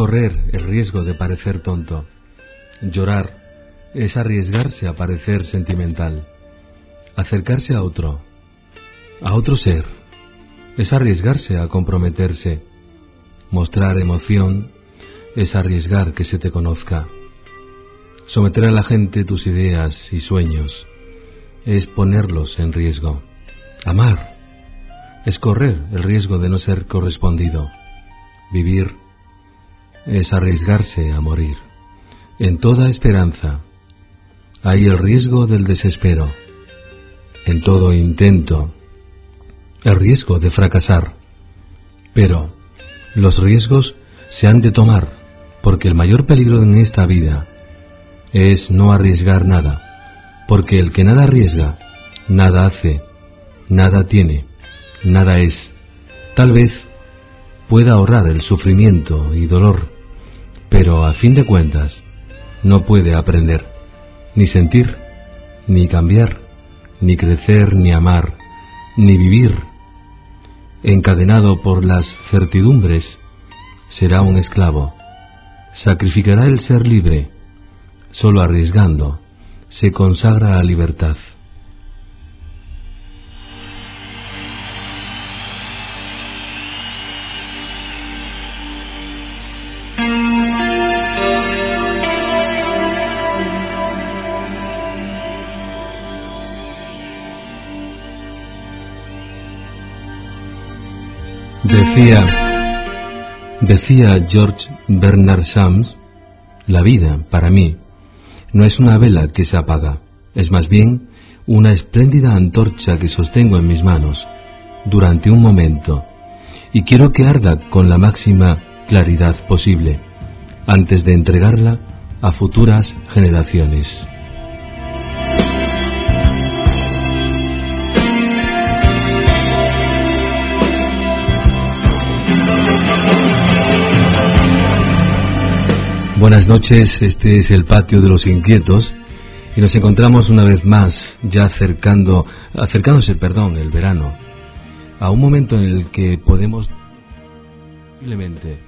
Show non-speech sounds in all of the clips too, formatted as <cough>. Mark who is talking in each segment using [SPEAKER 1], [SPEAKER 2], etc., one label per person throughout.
[SPEAKER 1] correr el riesgo de parecer tonto. Llorar es arriesgarse a parecer sentimental. Acercarse a otro, a otro ser, es arriesgarse a comprometerse. Mostrar emoción es arriesgar que se te conozca. Someter a la gente tus ideas y sueños es ponerlos en riesgo. Amar es correr el riesgo de no ser correspondido. Vivir es arriesgarse a morir. En toda esperanza hay el riesgo del desespero. En todo intento, el riesgo de fracasar. Pero los riesgos se han de tomar porque el mayor peligro en esta vida es no arriesgar nada, porque el que nada arriesga, nada hace, nada tiene, nada es. Tal vez pueda ahorrar el sufrimiento y dolor, pero a fin de cuentas no puede aprender, ni sentir, ni cambiar, ni crecer, ni amar, ni vivir. Encadenado por las certidumbres, será un esclavo. Sacrificará el ser libre, solo arriesgando, se consagra a libertad. Decía, decía George Bernard Shams, la vida, para mí, no es una vela que se apaga, es más bien una espléndida antorcha que sostengo en mis manos durante un momento y quiero que arda con la máxima claridad posible antes de entregarla a futuras generaciones. Buenas noches, este es el patio de los inquietos y nos encontramos una vez más ya acercando, acercándose, perdón, el verano, a un momento en el que podemos simplemente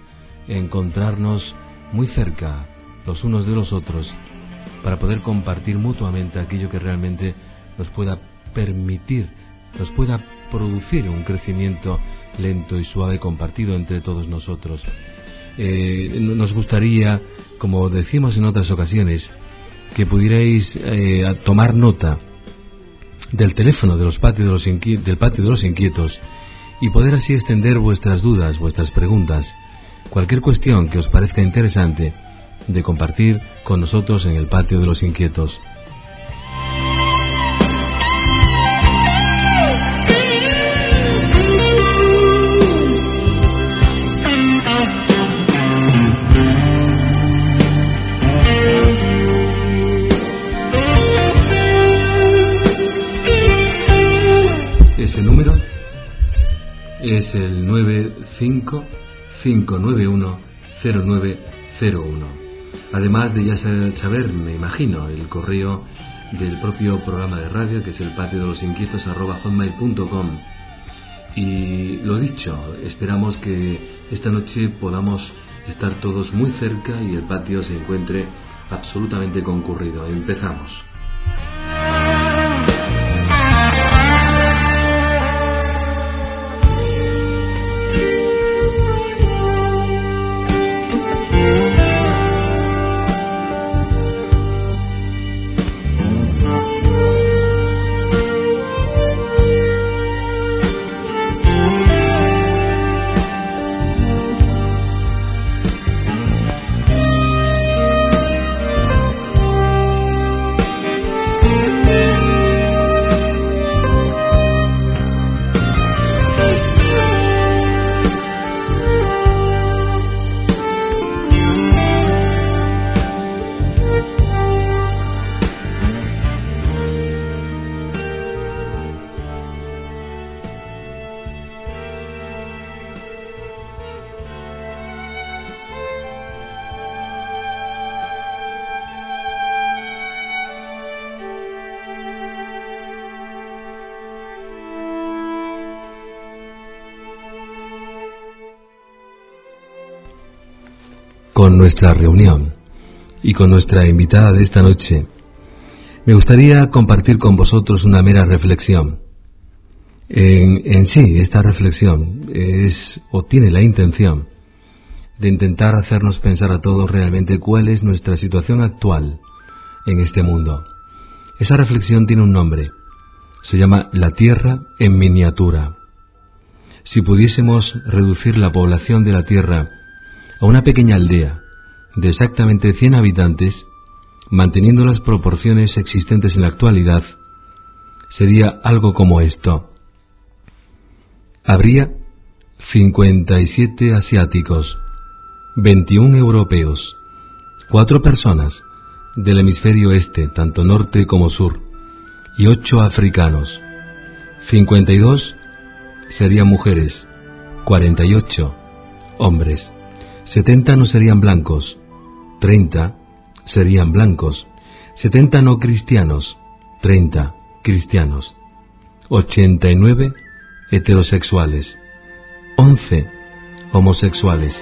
[SPEAKER 1] encontrarnos muy cerca los unos de los otros para poder compartir mutuamente aquello que realmente nos pueda permitir, nos pueda producir un crecimiento lento y suave compartido entre todos nosotros. Eh, nos gustaría, como decimos en otras ocasiones, que pudierais eh, tomar nota del teléfono de los patios de los del patio de los inquietos y poder así extender vuestras dudas, vuestras preguntas, cualquier cuestión que os parezca interesante de compartir con nosotros en el patio de los inquietos. Es el 95 591-0901. Además de ya saber, me imagino, el correo del propio programa de radio que es el patio de los inquietos arroba y lo dicho, esperamos que esta noche podamos estar todos muy cerca y el patio se encuentre absolutamente concurrido. Empezamos. Con nuestra reunión y con nuestra invitada de esta noche, me gustaría compartir con vosotros una mera reflexión. En, sí, esta reflexión es o tiene la intención de intentar hacernos pensar a todos realmente cuál es nuestra situación actual en este mundo. Esa reflexión tiene un nombre. Se llama La Tierra en miniatura. Si pudiésemos reducir la población de la Tierra a una pequeña aldea de exactamente 100 habitantes, manteniendo las proporciones existentes en la actualidad, sería algo como esto. Habría 57 asiáticos, 21 europeos, 4 personas del hemisferio este, tanto norte como sur, y 8 africanos. 52 serían mujeres, 48 hombres. 70 no serían blancos, 30 serían blancos, 70 no cristianos, 30 cristianos, 89 heterosexuales, 11 homosexuales,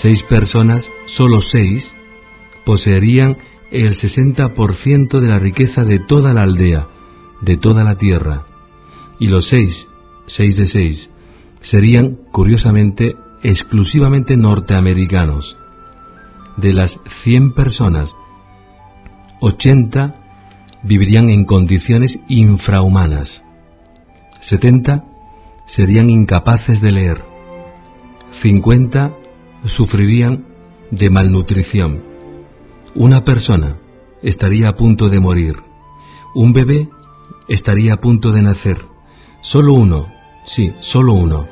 [SPEAKER 1] 6 personas, solo 6, poseerían el 60% de la riqueza de toda la aldea, de toda la tierra, y los 6, 6 de 6, serían, curiosamente, exclusivamente norteamericanos. De las 100 personas, 80 vivirían en condiciones infrahumanas. 70 serían incapaces de leer. 50 sufrirían de malnutrición. Una persona estaría a punto de morir. Un bebé estaría a punto de nacer. Solo uno, sí, solo uno,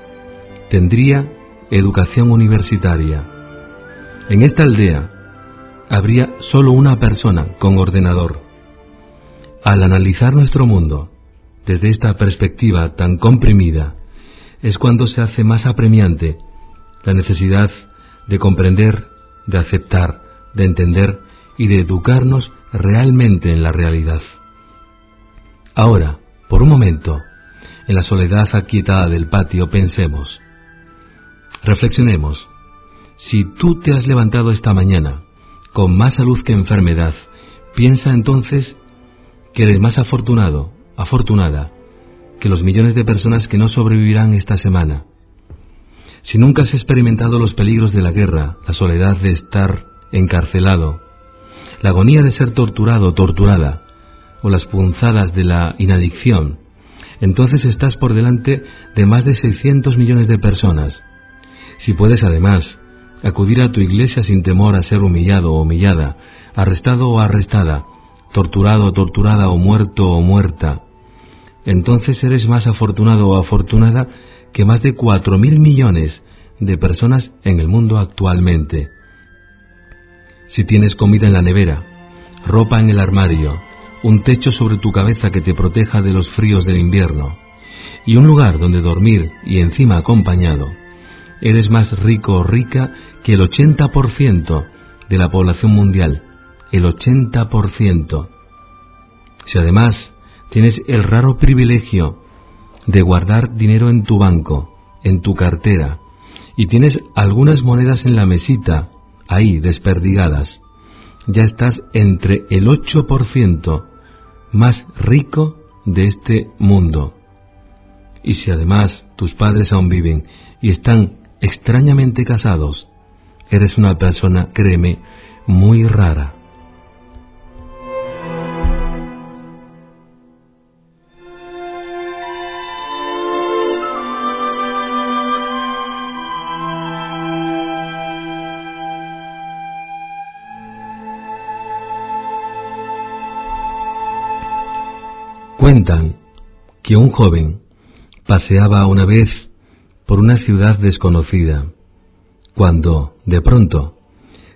[SPEAKER 1] tendría educación universitaria. En esta aldea habría solo una persona con ordenador. Al analizar nuestro mundo desde esta perspectiva tan comprimida, es cuando se hace más apremiante la necesidad de comprender, de aceptar, de entender y de educarnos realmente en la realidad. Ahora, por un momento, en la soledad aquietada del patio, pensemos, Reflexionemos. Si tú te has levantado esta mañana con más salud que enfermedad, piensa entonces que eres más afortunado, afortunada, que los millones de personas que no sobrevivirán esta semana. Si nunca has experimentado los peligros de la guerra, la soledad de estar encarcelado, la agonía de ser torturado torturada, o las punzadas de la inadicción, entonces estás por delante de más de 600 millones de personas si puedes además acudir a tu iglesia sin temor a ser humillado o humillada, arrestado o arrestada, torturado o torturada o muerto o muerta, entonces eres más afortunado o afortunada que más de cuatro mil millones de personas en el mundo actualmente. Si tienes comida en la nevera, ropa en el armario, un techo sobre tu cabeza que te proteja de los fríos del invierno, y un lugar donde dormir y encima acompañado, eres más rico o rica que el 80% de la población mundial. El 80%. Si además tienes el raro privilegio de guardar dinero en tu banco, en tu cartera, y tienes algunas monedas en la mesita, ahí desperdigadas, ya estás entre el 8% más rico de este mundo. Y si además tus padres aún viven y están extrañamente casados, eres una persona, créeme, muy rara. Cuentan que un joven paseaba una vez por una ciudad desconocida, cuando, de pronto,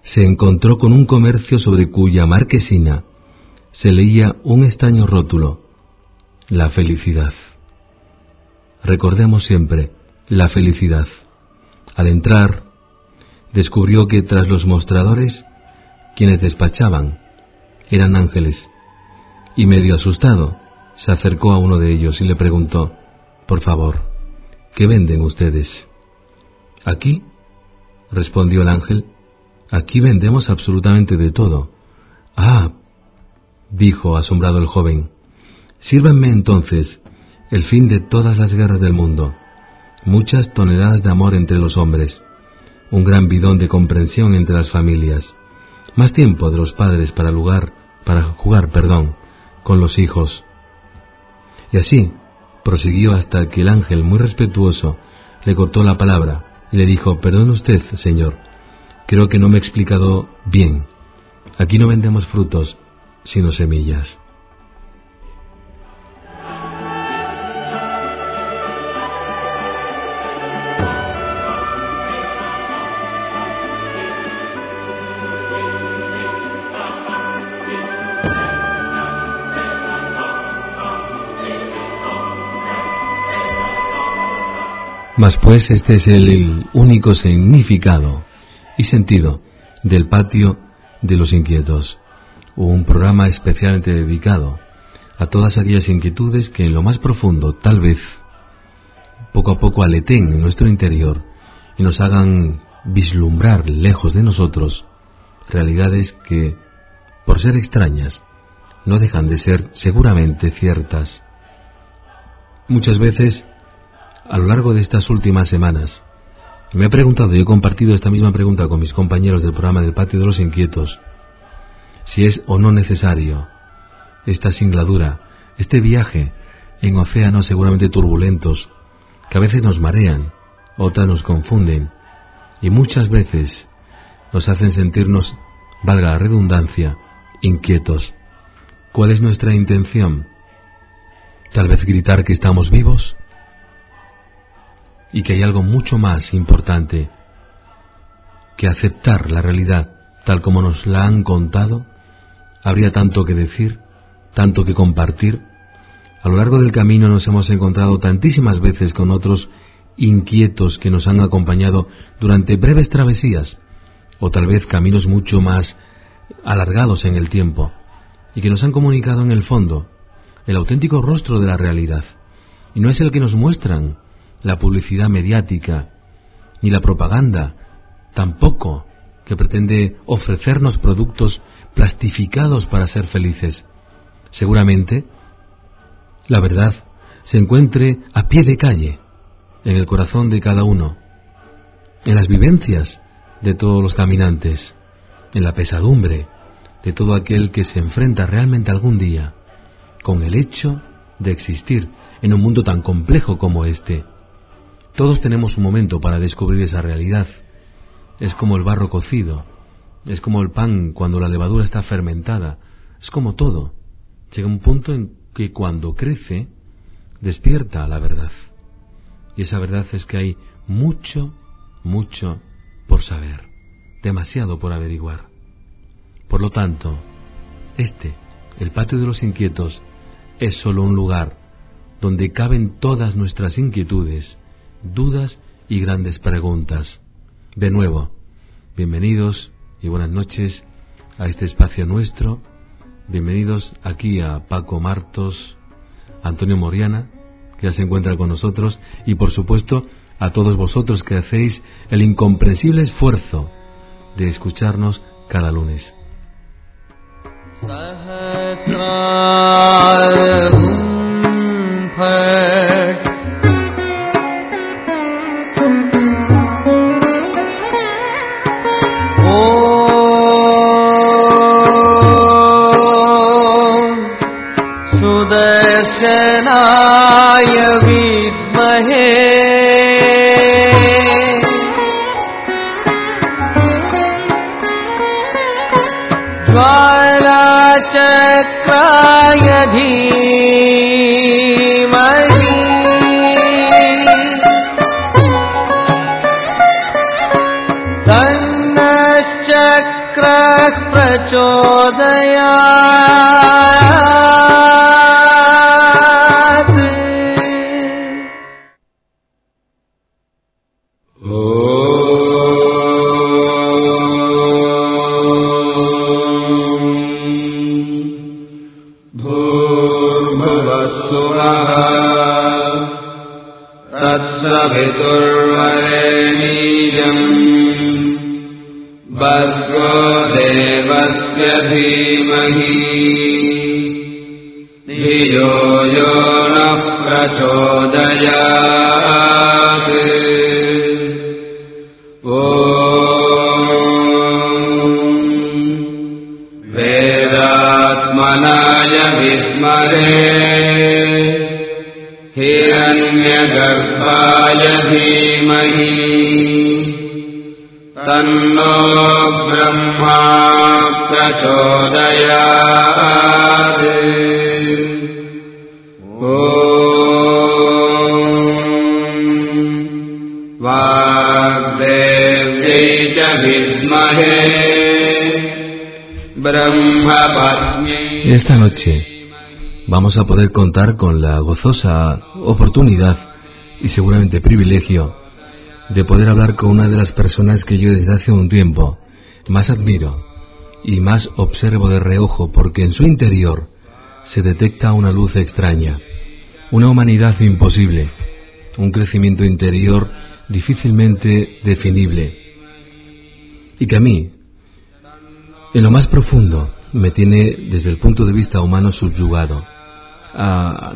[SPEAKER 1] se encontró con un comercio sobre cuya marquesina se leía un extraño rótulo, la felicidad. Recordemos siempre, la felicidad. Al entrar, descubrió que tras los mostradores, quienes despachaban eran ángeles, y medio asustado, se acercó a uno de ellos y le preguntó, Por favor, ¿qué venden ustedes? Aquí, respondió el ángel, aquí vendemos absolutamente de todo. Ah, dijo asombrado el joven, sírvanme entonces el fin de todas las guerras del mundo, muchas toneladas de amor entre los hombres, un gran bidón de comprensión entre las familias, más tiempo de los padres para lugar, para jugar, perdón, con los hijos, y así prosiguió hasta que el ángel, muy respetuoso, le cortó la palabra y le dijo, Perdone usted, señor, creo que no me he explicado bien. Aquí no vendemos frutos, sino semillas. Pues este es el único significado y sentido del patio de los inquietos, un programa especialmente dedicado a todas aquellas inquietudes que en lo más profundo, tal vez, poco a poco aleten en nuestro interior y nos hagan vislumbrar lejos de nosotros realidades que, por ser extrañas, no dejan de ser seguramente ciertas. Muchas veces a lo largo de estas últimas semanas. Me he preguntado y he compartido esta misma pregunta con mis compañeros del programa del Patio de los Inquietos, si es o no necesario esta singladura, este viaje en océanos seguramente turbulentos, que a veces nos marean, otras nos confunden y muchas veces nos hacen sentirnos, valga la redundancia, inquietos. ¿Cuál es nuestra intención? Tal vez gritar que estamos vivos, y que hay algo mucho más importante que aceptar la realidad tal como nos la han contado, habría tanto que decir, tanto que compartir. A lo largo del camino nos hemos encontrado tantísimas veces con otros inquietos que nos han acompañado durante breves travesías, o tal vez caminos mucho más alargados en el tiempo, y que nos han comunicado en el fondo el auténtico rostro de la realidad. Y no es el que nos muestran, la publicidad mediática, ni la propaganda, tampoco que pretende ofrecernos productos plastificados para ser felices. Seguramente, la verdad se encuentre a pie de calle, en el corazón de cada uno, en las vivencias de todos los caminantes, en la pesadumbre de todo aquel que se enfrenta realmente algún día con el hecho de existir en un mundo tan complejo como este, todos tenemos un momento para descubrir esa realidad. Es como el barro cocido, es como el pan cuando la levadura está fermentada, es como todo. Llega un punto en que cuando crece, despierta la verdad. Y esa verdad es que hay mucho, mucho por saber, demasiado por averiguar. Por lo tanto, este, el patio de los inquietos, es solo un lugar donde caben todas nuestras inquietudes dudas y grandes preguntas. De nuevo, bienvenidos y buenas noches a este espacio nuestro. Bienvenidos aquí a Paco Martos, Antonio Moriana, que ya se encuentra con nosotros, y por supuesto a todos vosotros que hacéis el incomprensible esfuerzo de escucharnos cada lunes.
[SPEAKER 2] दर्शनाय विद्महे। महे धीमहि। तन्नश्चक्रः प्रचोदया
[SPEAKER 3] यो नः प्रचोदयात्। ॐ वैरात्मनाय विस्महे हिरण्यगर्भाय धीमहि। तन्नो ब्रह्मा प्रचोदयात्।
[SPEAKER 1] Esta noche vamos a poder contar con la gozosa oportunidad y seguramente privilegio de poder hablar con una de las personas que yo desde hace un tiempo más admiro y más observo de reojo porque en su interior se detecta una luz extraña, una humanidad imposible, un crecimiento interior difícilmente definible y que a mí, en lo más profundo, me tiene desde el punto de vista humano subyugado. ¿A,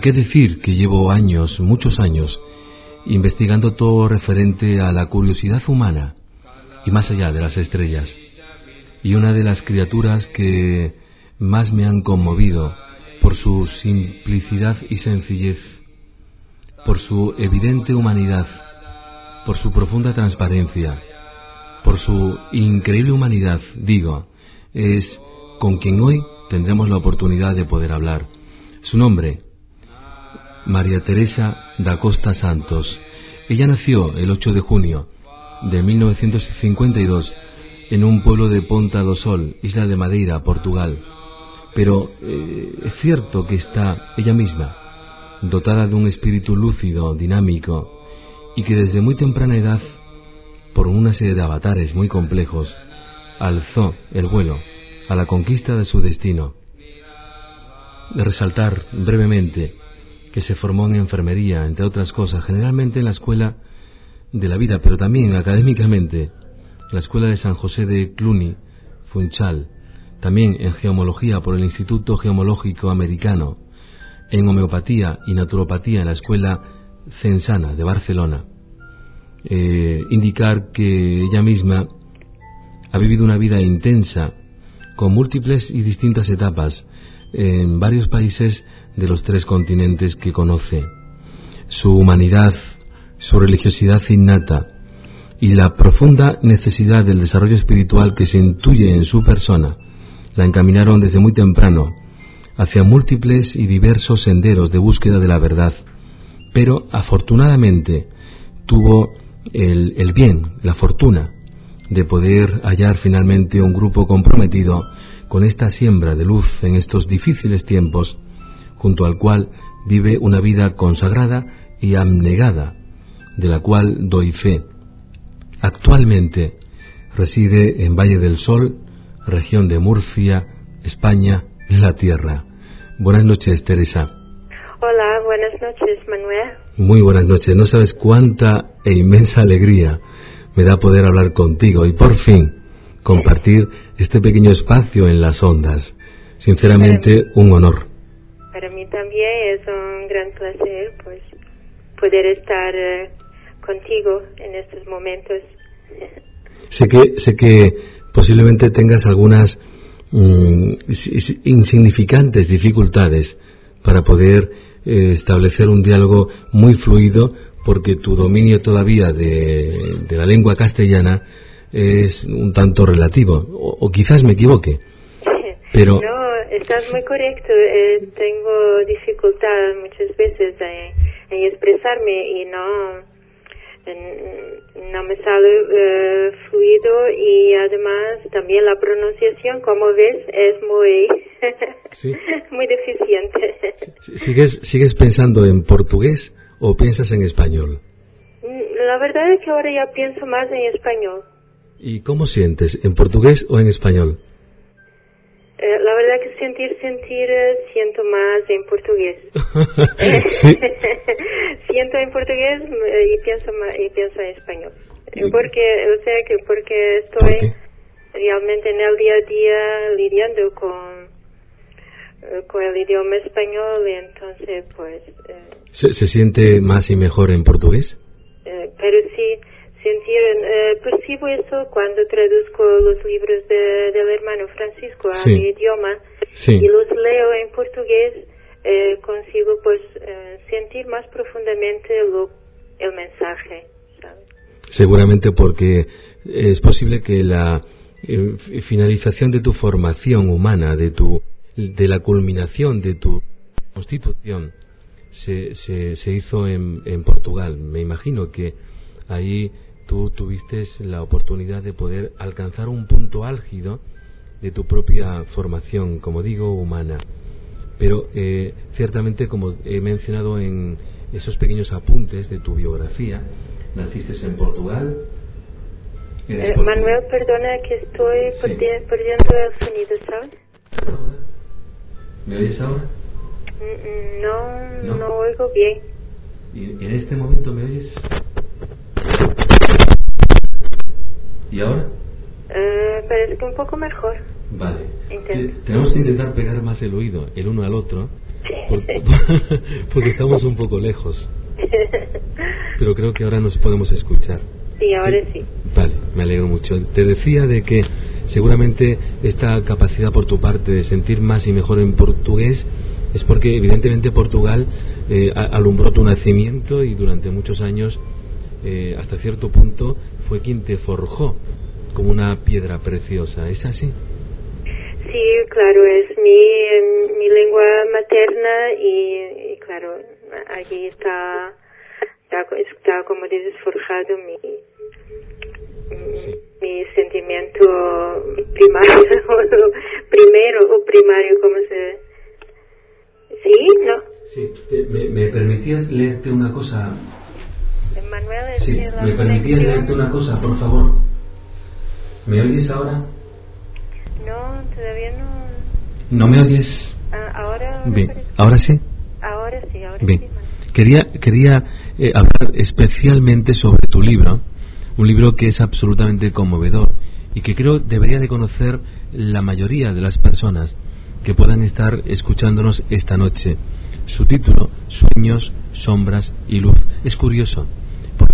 [SPEAKER 1] qué decir que llevo años, muchos años, investigando todo referente a la curiosidad humana y más allá de las estrellas? Y una de las criaturas que más me han conmovido por su simplicidad y sencillez, por su evidente humanidad, por su profunda transparencia, por su increíble humanidad, digo, es con quien hoy tendremos la oportunidad de poder hablar. Su nombre, María Teresa da Costa Santos. Ella nació el 8 de junio de 1952 en un pueblo de Ponta do Sol, isla de Madeira, Portugal. Pero eh, es cierto que está ella misma, dotada de un espíritu lúcido, dinámico, y que desde muy temprana edad, por una serie de avatares muy complejos, alzó el vuelo a la conquista de su destino. De resaltar brevemente que se formó en enfermería, entre otras cosas, generalmente en la escuela de la vida, pero también académicamente, la escuela de San José de Cluny, Funchal, también en geomología por el Instituto Geomológico Americano, en homeopatía y naturopatía en la escuela Censana de Barcelona. Eh, indicar que ella misma ha vivido una vida intensa con múltiples y distintas etapas en varios países de los tres continentes que conoce. Su humanidad, su religiosidad innata y la profunda necesidad del desarrollo espiritual que se intuye en su persona la encaminaron desde muy temprano hacia múltiples y diversos senderos de búsqueda de la verdad, pero afortunadamente tuvo el, el bien, la fortuna, de poder hallar finalmente un grupo comprometido con esta siembra de luz en estos difíciles tiempos, junto al cual vive una vida consagrada y abnegada, de la cual doy fe. Actualmente reside en Valle del Sol, región de Murcia, España, la Tierra. Buenas noches, Teresa.
[SPEAKER 4] Buenas noches, Manuel.
[SPEAKER 1] Muy buenas noches. No sabes cuánta e inmensa alegría me da poder hablar contigo y por fin compartir este pequeño espacio en las ondas. Sinceramente, un honor.
[SPEAKER 4] Para mí también es un gran placer pues poder estar eh, contigo en estos momentos. <laughs>
[SPEAKER 1] Sé que sé que posiblemente tengas algunas mm, insignificantes dificultades para poder eh, establecer un diálogo muy fluido porque tu dominio todavía de, la lengua castellana es un tanto relativo, o, quizás me equivoque. <laughs> Pero...
[SPEAKER 4] No, estás muy correcto. Eh, tengo dificultad muchas veces en, expresarme y no, no me sale eh, fluido y además también la pronunciación, como ves, es muy, <laughs> muy deficiente.
[SPEAKER 1] ¿Sigues, ¿Sigues pensando en portugués o piensas en español?
[SPEAKER 4] Mm, la verdad es que ahora ya pienso más en español.
[SPEAKER 1] ¿Y cómo sientes? ¿En portugués o en español?
[SPEAKER 4] Eh, la verdad que sentir, sentir, eh, siento más en portugués. <laughs> <laughs> siento en portugués y pienso, y pienso en español. Porque, o sea, que porque estoy realmente en el día a día lidiando con, eh, con el idioma español y entonces pues...
[SPEAKER 1] ¿Se, ¿Se, siente más y mejor en portugués?
[SPEAKER 4] pero sí, sentir, eh, percibo eso cuando traduzco los libros de, del hermano Francisco a mi idioma y los leo en portugués, eh, consigo pues eh, sentir más profundamente lo, el mensaje.
[SPEAKER 1] Seguramente porque es posible que la finalización de tu formación humana, de tu de la culminación de tu constitución, se, se, se hizo en, en Portugal. Me imagino que ahí tú tuviste la oportunidad de poder alcanzar un punto álgido de tu propia formación, como digo, humana. Pero eh, ciertamente, como he mencionado en esos pequeños apuntes de tu biografía, naciste en Portugal.
[SPEAKER 4] Eh, Manuel, perdona que estoy perdiendo el sonido, ¿sabes?
[SPEAKER 1] ¿Me oyes ahora?
[SPEAKER 4] Mm, mm, no, no, oigo bien.
[SPEAKER 1] ¿Y en este momento me oyes? ¿Y ahora?
[SPEAKER 4] Eh, que un poco mejor.
[SPEAKER 1] Vale. Tenemos que intentar pegar más el oído el uno al otro porque, <laughs> porque estamos un poco lejos. <laughs> Pero creo que ahora nos podemos escuchar.
[SPEAKER 4] Sí, ahora sí.
[SPEAKER 1] Vale, me alegro mucho. Te decía de que seguramente esta capacidad por tu parte de sentir más y mejor en portugués es porque evidentemente Portugal eh, alumbró tu nacimiento y durante muchos años eh, hasta cierto punto fue quien te forjó como una piedra preciosa. ¿Es así?
[SPEAKER 4] Sí, claro, es mi, mi lengua materna y, claro, allí está, está, como dices, forjado mi, mi sentimiento primario, <laughs> primero o primario, como se... ¿Sí? ¿No?
[SPEAKER 1] Sí, ¿Me, ¿me permitías leerte una cosa sí, ¿me permitías leerte una cosa, por favor? ¿Me oyes ahora?
[SPEAKER 4] No, todavía no.
[SPEAKER 1] ¿No me oyes?
[SPEAKER 4] Ah, ahora.
[SPEAKER 1] Bien, ¿ahora sí?
[SPEAKER 4] Ahora sí, ahora
[SPEAKER 1] Bien.
[SPEAKER 4] sí.
[SPEAKER 1] Quería, quería eh, hablar especialmente sobre tu libro, un libro que es absolutamente conmovedor y que creo debería de conocer la mayoría de las personas que puedan estar escuchándonos esta noche. Su título, Sueños, Sombras y Luz. Es curioso,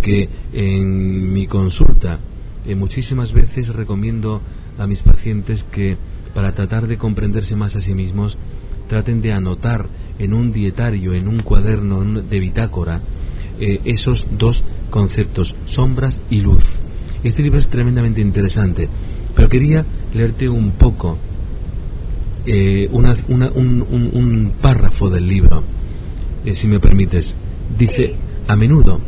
[SPEAKER 1] porque en mi consulta eh, muchísimas veces recomiendo a mis pacientes que para tratar de comprenderse más a sí mismos traten de anotar en un dietario, en un cuaderno de bitácora, eh, esos dos conceptos, sombras y luz. Este libro es tremendamente interesante, pero quería leerte un poco eh, un, un, párrafo del libro, si me permites. Dice, a menudo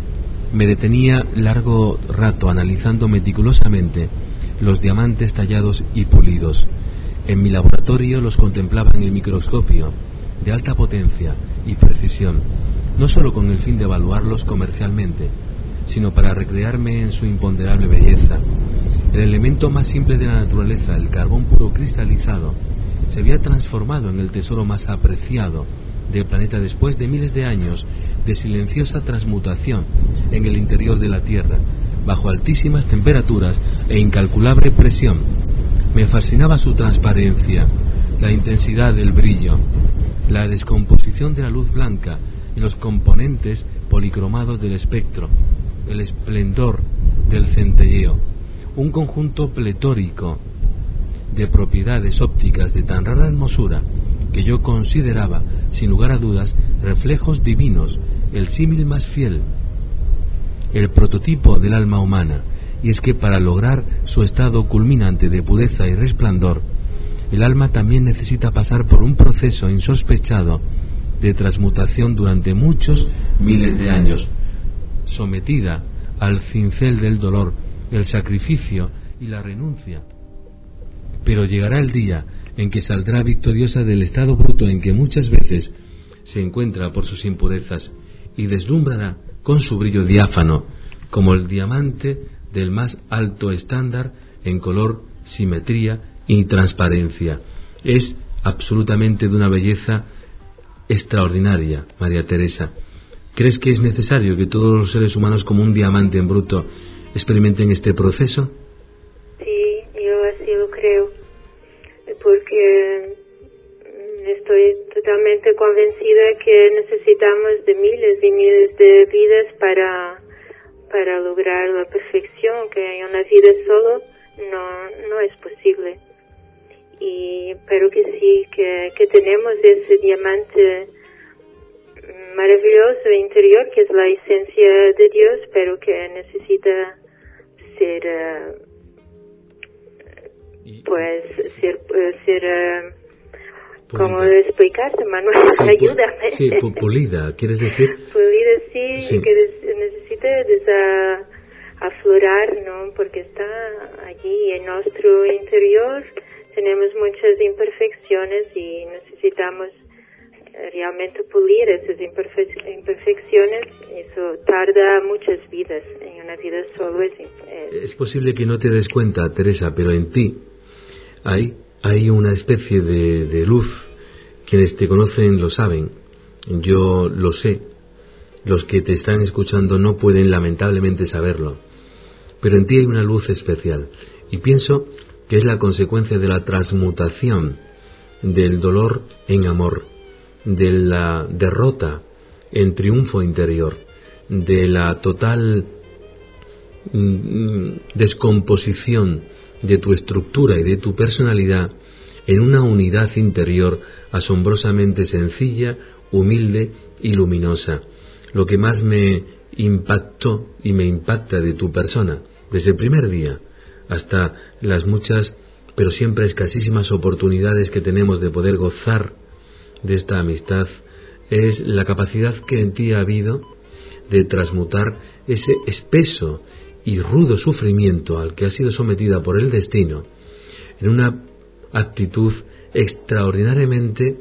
[SPEAKER 1] me detenía largo rato analizando meticulosamente los diamantes tallados y pulidos. En mi laboratorio los contemplaba en el microscopio, de alta potencia y precisión, no solo con el fin de evaluarlos comercialmente, sino para recrearme en su imponderable belleza. El elemento más simple de la naturaleza, el carbón puro cristalizado, se había transformado en el tesoro más apreciado del planeta después de miles de años de silenciosa transmutación en el interior de la Tierra, bajo altísimas temperaturas e incalculable presión. Me fascinaba su transparencia, la intensidad del brillo, la descomposición de la luz blanca en los componentes policromados del espectro, el esplendor del centelleo, un conjunto pletórico de propiedades ópticas de tan rara hermosura que yo consideraba, sin lugar a dudas, reflejos divinos, el símil más fiel, el prototipo del alma humana, y es que para lograr su estado culminante de pureza y resplandor, el alma también necesita pasar por un proceso insospechado de transmutación durante muchos miles de años, sometida al cincel del dolor, el sacrificio y la renuncia. Pero llegará el día en que saldrá victoriosa del estado bruto en que muchas veces se encuentra por sus impurezas y deslumbrará con su brillo diáfano como el diamante del más alto estándar en color, simetría y transparencia. Es absolutamente de una belleza extraordinaria, María Teresa. ¿Crees que es necesario que todos los seres humanos, como un diamante en bruto, experimenten este proceso?
[SPEAKER 4] Sí, yo lo creo, porque estoy totalmente convencida que necesitamos de miles y miles de vidas para, para lograr la perfección, que una vida solo no, no es posible. Y pero que sí que, que tenemos ese diamante maravilloso interior que es la esencia de Dios pero que necesita ser uh, pues ser uh, ser uh, ¿Cómo explicarse, Manuel?
[SPEAKER 1] Sí, <laughs>
[SPEAKER 4] Ayúdame.
[SPEAKER 1] Sí, pulida, ¿quieres decir? <laughs>
[SPEAKER 4] Pulida, sí, sí. que necesita aflorar, ¿no? Porque está allí en nuestro interior tenemos muchas imperfecciones y necesitamos eh, realmente pulir esas imperfecciones. Eso tarda muchas vidas. En una vida solo es,
[SPEAKER 1] es... posible que no te des cuenta, Teresa, pero en ti hay, hay una especie de, de luz. Quienes te conocen lo saben. Yo lo sé. Los que te están escuchando no pueden lamentablemente saberlo. Pero en ti hay una luz especial. Y pienso que es la consecuencia de la transmutación del dolor en amor, de la derrota en triunfo interior, de la total mm, descomposición de tu estructura y de tu personalidad en una unidad interior asombrosamente sencilla, humilde y luminosa. Lo que más me impactó y me impacta de tu persona desde el primer día hasta las muchas, pero siempre escasísimas oportunidades que tenemos de poder gozar de esta amistad, es la capacidad que en ti ha habido de transmutar ese espeso y rudo sufrimiento al que ha sido sometida por el destino en una actitud extraordinariamente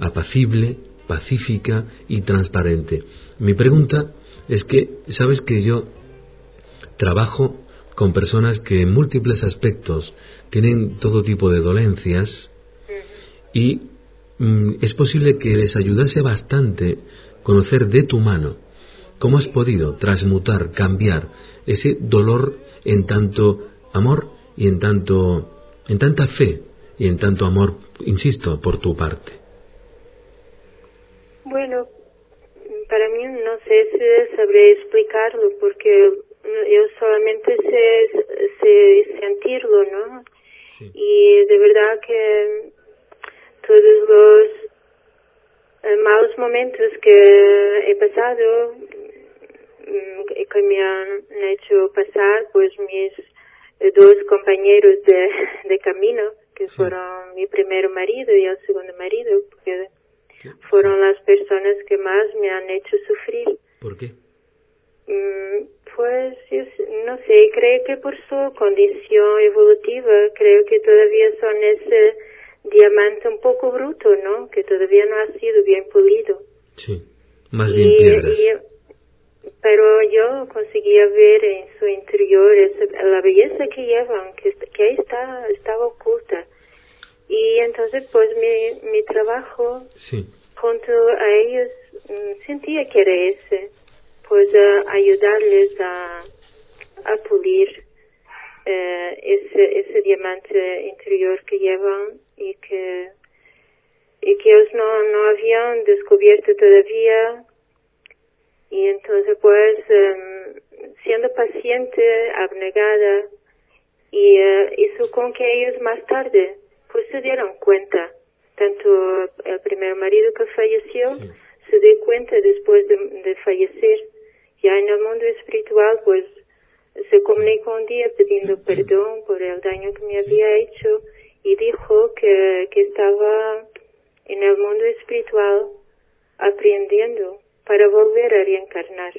[SPEAKER 1] apacible, pacífica y transparente. Mi pregunta es que, sabes que yo trabajo con personas que en múltiples aspectos tienen todo tipo de dolencias y mm, es posible que les ayudase bastante conocer de tu mano cómo has podido transmutar, cambiar ese dolor en tanto amor y en tanto en tanta fe y en tanto amor, insisto, por tu parte.
[SPEAKER 4] Bueno, para mí no sé si sabré explicarlo porque yo solamente sé, sentirlo, ¿no? Y de verdad que todos los eh, malos momentos que he pasado, que me han hecho pasar, pues mis dos compañeros de, <laughs> de camino, que fueron mi primer marido y el segundo marido, porque fueron las personas que más me han hecho sufrir.
[SPEAKER 1] ¿Por qué?
[SPEAKER 4] Mm, pues no sé, creo que por su condición evolutiva, creo que todavía son ese diamante un poco bruto, ¿no? Que todavía no ha sido bien pulido.
[SPEAKER 1] Sí, más bien piedras.
[SPEAKER 4] Pero yo conseguía ver en su interior la belleza que llevan, que, que ahí está, estaba oculta. Y entonces pues mi, mi trabajo junto a ellos mm, sentía que era ese, pues ayudarles a, a pulir eh, ese, ese diamante interior que llevan y que, y que ellos no, no habían descubierto todavía. Y entonces pues em, siendo paciente, abnegada, y uh, hizo con que ellos más tarde pues se dieron cuenta, tanto el primer marido que falleció, se dio cuenta después de, de fallecer, ya en el mundo espiritual pues se comunicó un día pidiendo <clears throat> perdón por el daño que me había hecho y dijo que, que estaba en el mundo espiritual aprendiendo para volver a reencarnar.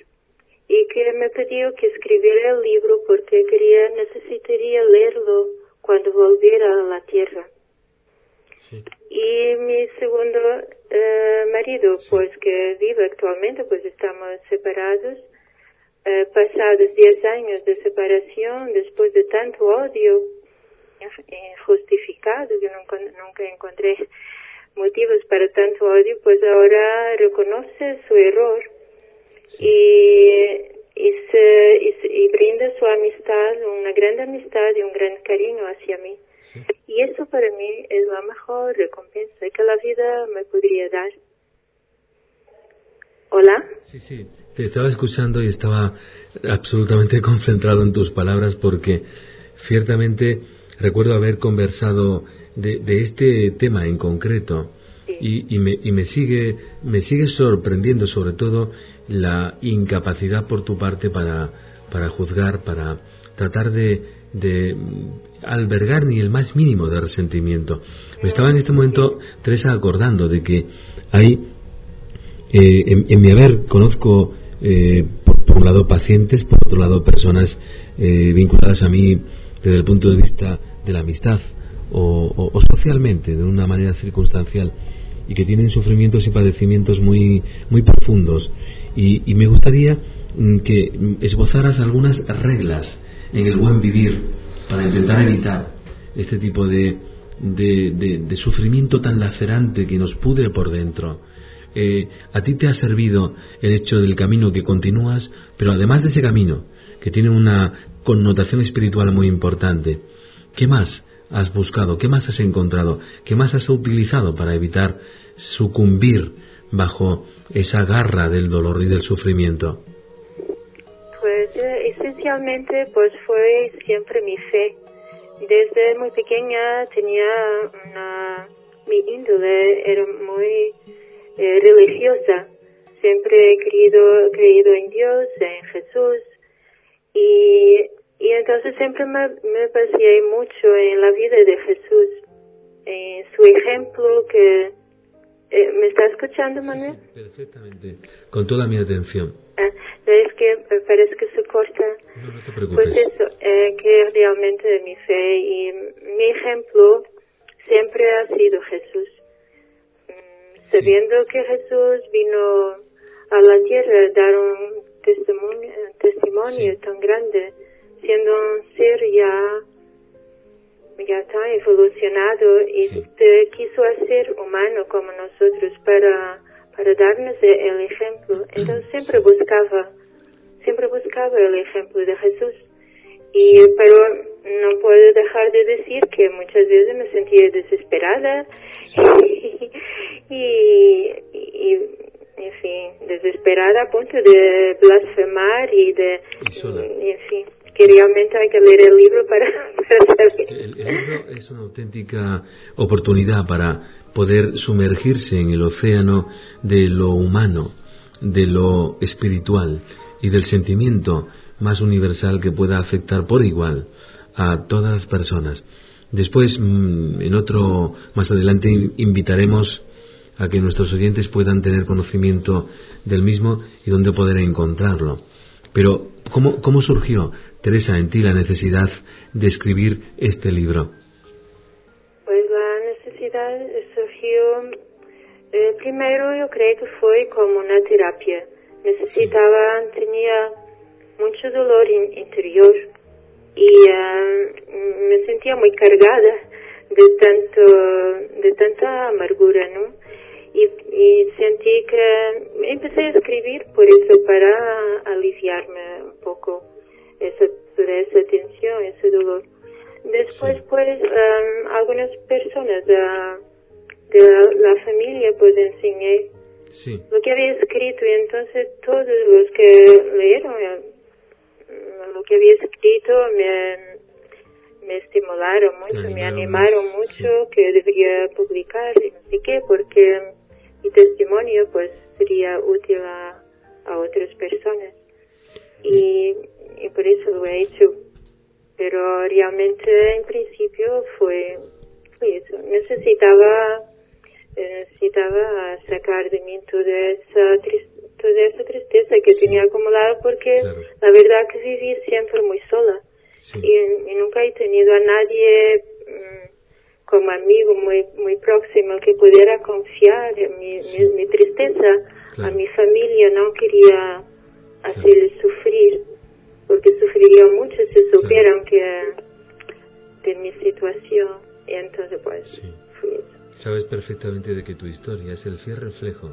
[SPEAKER 4] Y que me pidió que escribiera el libro porque quería necesitaría leerlo cuando volviera a la tierra. Y mi segundo eh, marido, pues que vive actualmente, pues estamos separados, eh, pasados 10 años de separación, después de tanto odio injustificado, yo nunca, nunca encontré motivos para tanto odio, pues ahora reconoce su error y, y, se, y, brinda su amistad, una gran amistad y un gran cariño hacia mí. Y eso para mí es la mejor recompensa que la vida me podría dar. Hola.
[SPEAKER 1] Sí, sí, te estaba escuchando y estaba absolutamente <laughs> concentrado en tus palabras porque ciertamente recuerdo haber conversado de, este tema en concreto y, y, me, y, me, sigue me sigue sorprendiendo sobre todo la incapacidad por tu parte para, para juzgar, para tratar de, de albergar ni el más mínimo de resentimiento. Me estaba en este momento, Teresa, acordando de que hay, eh, en, mi haber conozco, eh, por, un lado, pacientes, por otro lado, personas eh, vinculadas a mí desde el punto de vista de la amistad o, socialmente, de una manera circunstancial, y que tienen sufrimientos y padecimientos muy, muy profundos. Y, me gustaría mm, que esbozaras algunas reglas en el buen vivir para intentar evitar este tipo de, de, sufrimiento tan lacerante que nos pudre por dentro. Eh, a ti te ha servido el hecho del camino que continúas, pero además de ese camino, que tiene una connotación espiritual muy importante, ¿qué más has buscado? ¿Qué más has encontrado? ¿Qué más has utilizado para evitar sucumbir bajo esa garra del dolor y del sufrimiento?
[SPEAKER 4] Pues eh, esencialmente pues fue siempre mi fe. Desde muy pequeña tenía una, mi índole era muy eh, religiosa. Siempre he creído, creído en Dios, en Jesús. Y, y entonces siempre me, me basé mucho en la vida de Jesús, en su ejemplo que... Eh, ¿Me está escuchando, Manuel?
[SPEAKER 1] perfectamente, con toda mi atención.
[SPEAKER 4] Ah, es que parece que se corta. Pues eso, eh, que realmente de mi fe y mi ejemplo siempre ha sido Jesús. Mm, sabiendo que Jesús vino a la tierra a dar un testimonio, testimonio tan grande, siendo un ser ya ya tan evolucionado y quiso hacer humano como nosotros para para darnos el ejemplo. Entonces siempre buscaba, siempre buscaba el ejemplo de Jesús. Y, pero no puedo dejar de decir que muchas veces me sentía desesperada. <laughs> Y, y, en fin, desesperada a punto de blasfemar y de, y, en fin, que realmente hay que leer el libro para, <laughs>
[SPEAKER 1] saber. el libro es una auténtica oportunidad para poder sumergirse en el océano de lo humano, de lo espiritual y del sentimiento más universal que pueda afectar por igual a todas las personas. Después, mm, en otro, más adelante, invitaremos a que nuestros oyentes puedan tener conocimiento del mismo y dónde poder encontrarlo. Pero, ¿cómo, cómo surgió, Teresa, en ti la necesidad de escribir este libro?
[SPEAKER 4] surgió, eh, primero yo creo que fue como una terapia. necesitaba, tenía mucho dolor interior y me sentía muy cargada de tanto, de tanta amargura, ¿no? Y, y sentí que empecé a escribir por eso para aliviarme un poco esa, esa tensión, ese dolor. Después, pues, algunas personas de la familia, pues, enseñé lo que había escrito y entonces todos los que leyeron eh, lo que había escrito me, me estimularon mucho, me animaron mucho que debería publicar y no sé qué, porque mi testimonio pues sería útil a, a otras personas. Y, y por eso lo he hecho. Pero realmente en principio fue, fue eso. Necesitaba necesitaba sacar de mí toda esa, toda esa tristeza que tenía acumulada porque la verdad que viví siempre muy sola y, nunca he tenido a nadie mm, como amigo muy muy próximo que pudiera confiar en mi, mi, tristeza a mi familia no quería hacerles sufrir porque sufriría mucho si supieran que de mi situación y entonces pues fui eso
[SPEAKER 1] sabes perfectamente de que tu historia es el fiel reflejo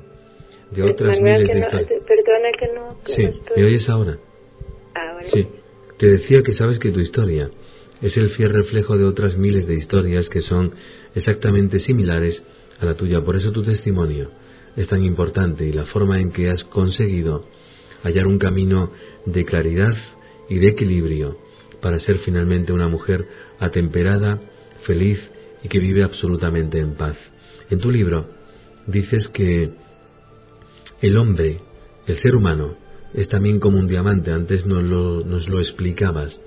[SPEAKER 1] de otras miles de historias.
[SPEAKER 4] Perdona que no.
[SPEAKER 1] sí, ¿me oyes ahora?
[SPEAKER 4] Ahora.
[SPEAKER 1] Sí, te decía que sabes que tu historia es el fiel reflejo de otras miles de historias que son exactamente similares a la tuya. Por eso tu testimonio es tan importante y la forma en que has conseguido hallar un camino de claridad y de equilibrio para ser finalmente una mujer atemperada, feliz y que vive absolutamente en paz. En tu libro dices que el hombre, el ser humano, es también como un diamante, antes nos lo, nos lo explicabas,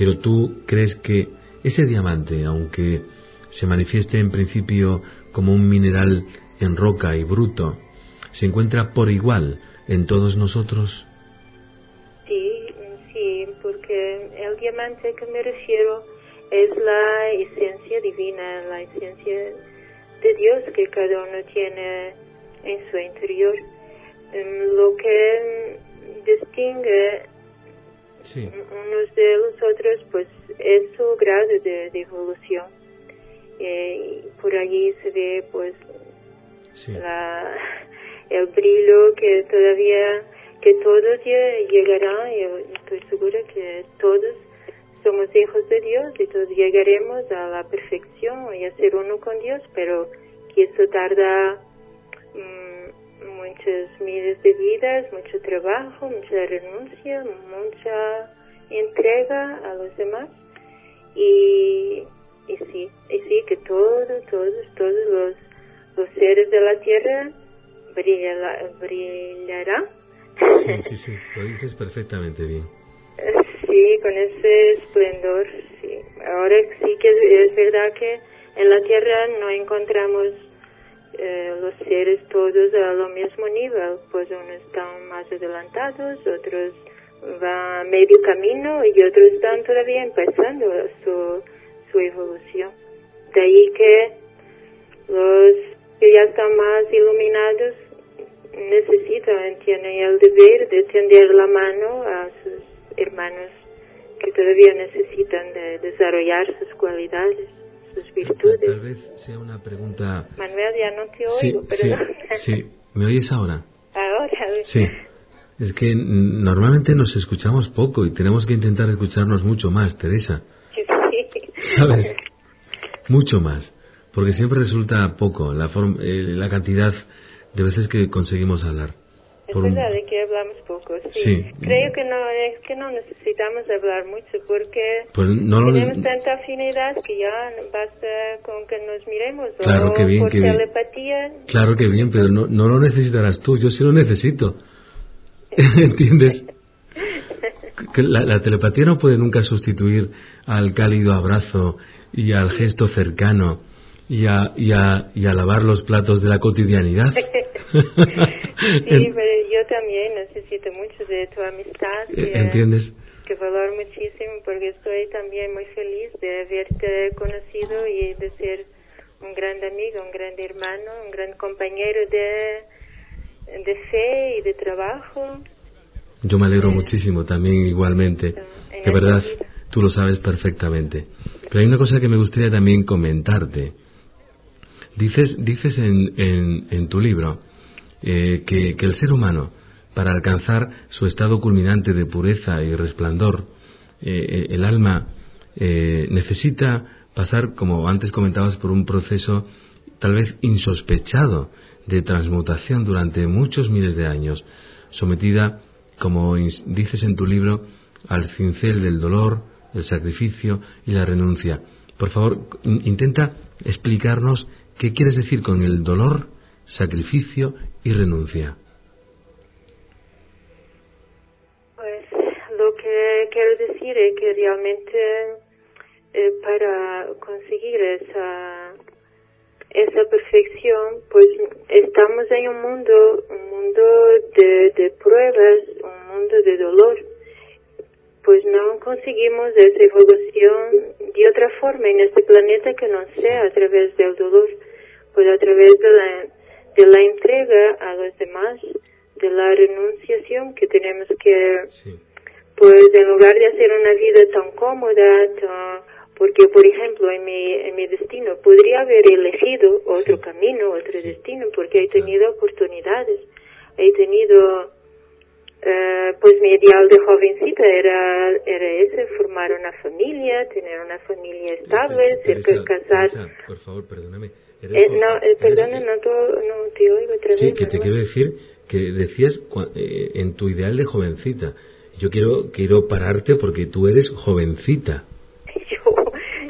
[SPEAKER 1] pero tú crees que ese diamante, aunque se manifieste en principio como un mineral en roca y bruto, se encuentra por igual en todos nosotros?
[SPEAKER 4] Sí, sí, porque el diamante que me refiero es la esencia divina, la esencia de Dios que cada uno tiene en su interior. Em, lo que distingue unos de los otros, pues es su grado de, evolución. Eh, y por allí se ve, pues, la, <laughs> el brillo que todavía, que todos llegarán, y estoy segura que todos somos hijos de Dios y todos llegaremos a la perfección y a ser uno con Dios, pero que eso tarda mm, muchas miles de vidas, mucho trabajo, mucha renuncia, mucha entrega a los demás y, y sí, y sí que todos, todos, todos los, los seres de la tierra brillarán.
[SPEAKER 1] Sí, sí, sí, lo dices perfectamente bien. <laughs>
[SPEAKER 4] Sí, con ese esplendor, sí. Ahora sí que es verdad que en la Tierra no encontramos eh, los seres todos a lo mismo nivel, pues unos están más adelantados, otros van a medio camino y otros están todavía empezando su, su evolución. De ahí que los que ya están más iluminados necesitan, tienen el deber de tender la mano a sus hermanos que todavía necesitan de desarrollar sus cualidades, sus virtudes.
[SPEAKER 1] Tal vez sea una pregunta.
[SPEAKER 4] Manuel, ya no te oigo,
[SPEAKER 1] sí, Sí, ¿me oyes ahora?
[SPEAKER 4] Ahora.
[SPEAKER 1] Sí. Es que normalmente nos escuchamos poco y tenemos que intentar escucharnos mucho más, Teresa.
[SPEAKER 4] Sí. <laughs>
[SPEAKER 1] ¿Sabes? Mucho más. Porque siempre resulta poco la, eh, la cantidad de veces que conseguimos hablar.
[SPEAKER 4] Es verdad de que hablamos poco, sí. Creo que no es que no necesitamos hablar mucho porque
[SPEAKER 1] pues
[SPEAKER 4] tenemos tanta afinidad que ya basta con que nos miremos
[SPEAKER 1] claro
[SPEAKER 4] o
[SPEAKER 1] que bien,
[SPEAKER 4] por
[SPEAKER 1] que
[SPEAKER 4] telepatía.
[SPEAKER 1] Claro que bien, pero no, no lo necesitarás tú, yo sí lo necesito. <laughs> ¿Entiendes? la, la telepatía no puede nunca sustituir al cálido abrazo y al gesto cercano y a, y a, y a lavar los platos de la cotidianidad. <laughs>
[SPEAKER 4] sí, pero yo también necesito mucho de tu amistad.
[SPEAKER 1] Eh, ¿Entiendes?
[SPEAKER 4] Que valoro muchísimo porque estoy también muy feliz de haberte conocido y de ser un gran amigo, un gran hermano, un gran compañero de de fe y de trabajo.
[SPEAKER 1] Yo me alegro muchísimo también igualmente. De verdad, tú lo sabes perfectamente. Pero hay una cosa que me gustaría también comentarte. Dices, dices en, en, tu libro eh, que, que el ser humano, para alcanzar su estado culminante de pureza y resplandor, eh, eh, el alma necesita pasar, como antes comentabas, por un proceso tal vez insospechado de transmutación durante muchos miles de años, sometida, como dices en tu libro, al cincel del dolor, el sacrificio y la renuncia. Por favor, intenta explicarnos qué quieres decir con el dolor, sacrificio y renuncia.
[SPEAKER 4] Pues lo que quiero decir es que realmente eh, para conseguir esa esa perfección, pues estamos en un mundo, un mundo de, de pruebas, un mundo de dolor pues no conseguimos esa evolución de otra forma en este planeta que no sea a través del dolor, pues a través de la, de la entrega a los demás, de la renunciación que tenemos que, pues en lugar de hacer una vida tan cómoda, porque por ejemplo en mi, en mi destino podría haber elegido otro camino, otro destino, porque he tenido oportunidades, he tenido eh, pues mi ideal de jovencita era, era ese, formar una familia, tener una familia estable, ser casada.
[SPEAKER 1] por favor, perdóname.
[SPEAKER 4] Eh, no, eh, perdona, no, no, te oigo otra
[SPEAKER 1] sí, que te quiero decir que decías en tu ideal de jovencita. Yo quiero, quiero pararte porque tú eres jovencita. <laughs>
[SPEAKER 4] Yo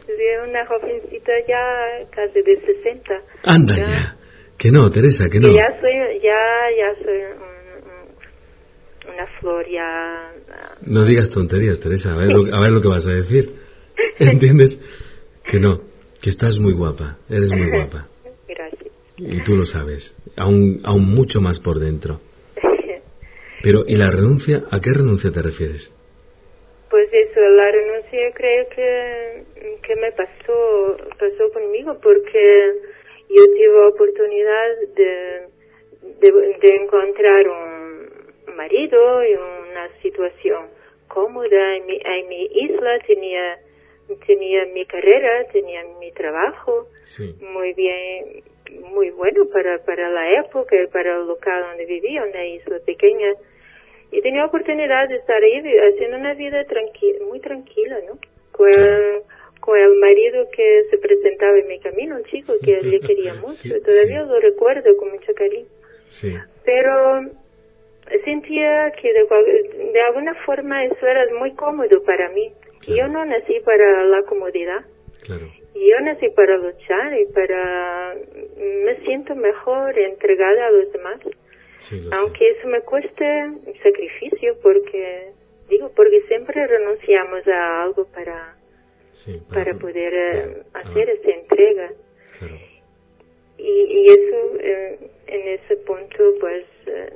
[SPEAKER 4] soy una jovencita ya casi de 60.
[SPEAKER 1] Anda ya. Que no, Teresa, que no.
[SPEAKER 4] Ya soy, ya, ya soy una flor ya...
[SPEAKER 1] No digas tonterías, Teresa, a ver, lo, a ver lo que vas a decir. <laughs> ¿Entiendes? Que no, que estás muy guapa, eres muy guapa. <laughs>
[SPEAKER 4] Gracias.
[SPEAKER 1] Y tú lo sabes, aún, aún mucho más por dentro. <laughs> Pero, ¿y la renuncia? ¿A qué renuncia te refieres?
[SPEAKER 4] Pues eso, la renuncia creo que, que me pasó, pasó conmigo porque yo tuve oportunidad de, de, de encontrar un marido y una situación cómoda en mi, en mi isla, tenía, tenía mi carrera, tenía mi trabajo, muy bien, muy bueno para, para la época, para el local donde vivía, una isla pequeña. Y tenía oportunidad de estar ahí haciendo una vida tranquila, muy tranquila, ¿no? Con el, con el marido que se presentaba en mi camino, un chico que le <laughs> quería mucho, todavía lo recuerdo con mucho cariño. Pero sentía que de, de, alguna forma eso era muy cómodo para mí. Yo no nací para la comodidad.
[SPEAKER 1] Claro.
[SPEAKER 4] Yo nací para luchar y para... Me siento mejor entregada a los demás. Aunque eso me cueste sacrificio porque... Digo, porque siempre renunciamos a algo para... para, poder eh, hacer esa entrega. Y, y eso, eh, en ese punto, pues... Eh,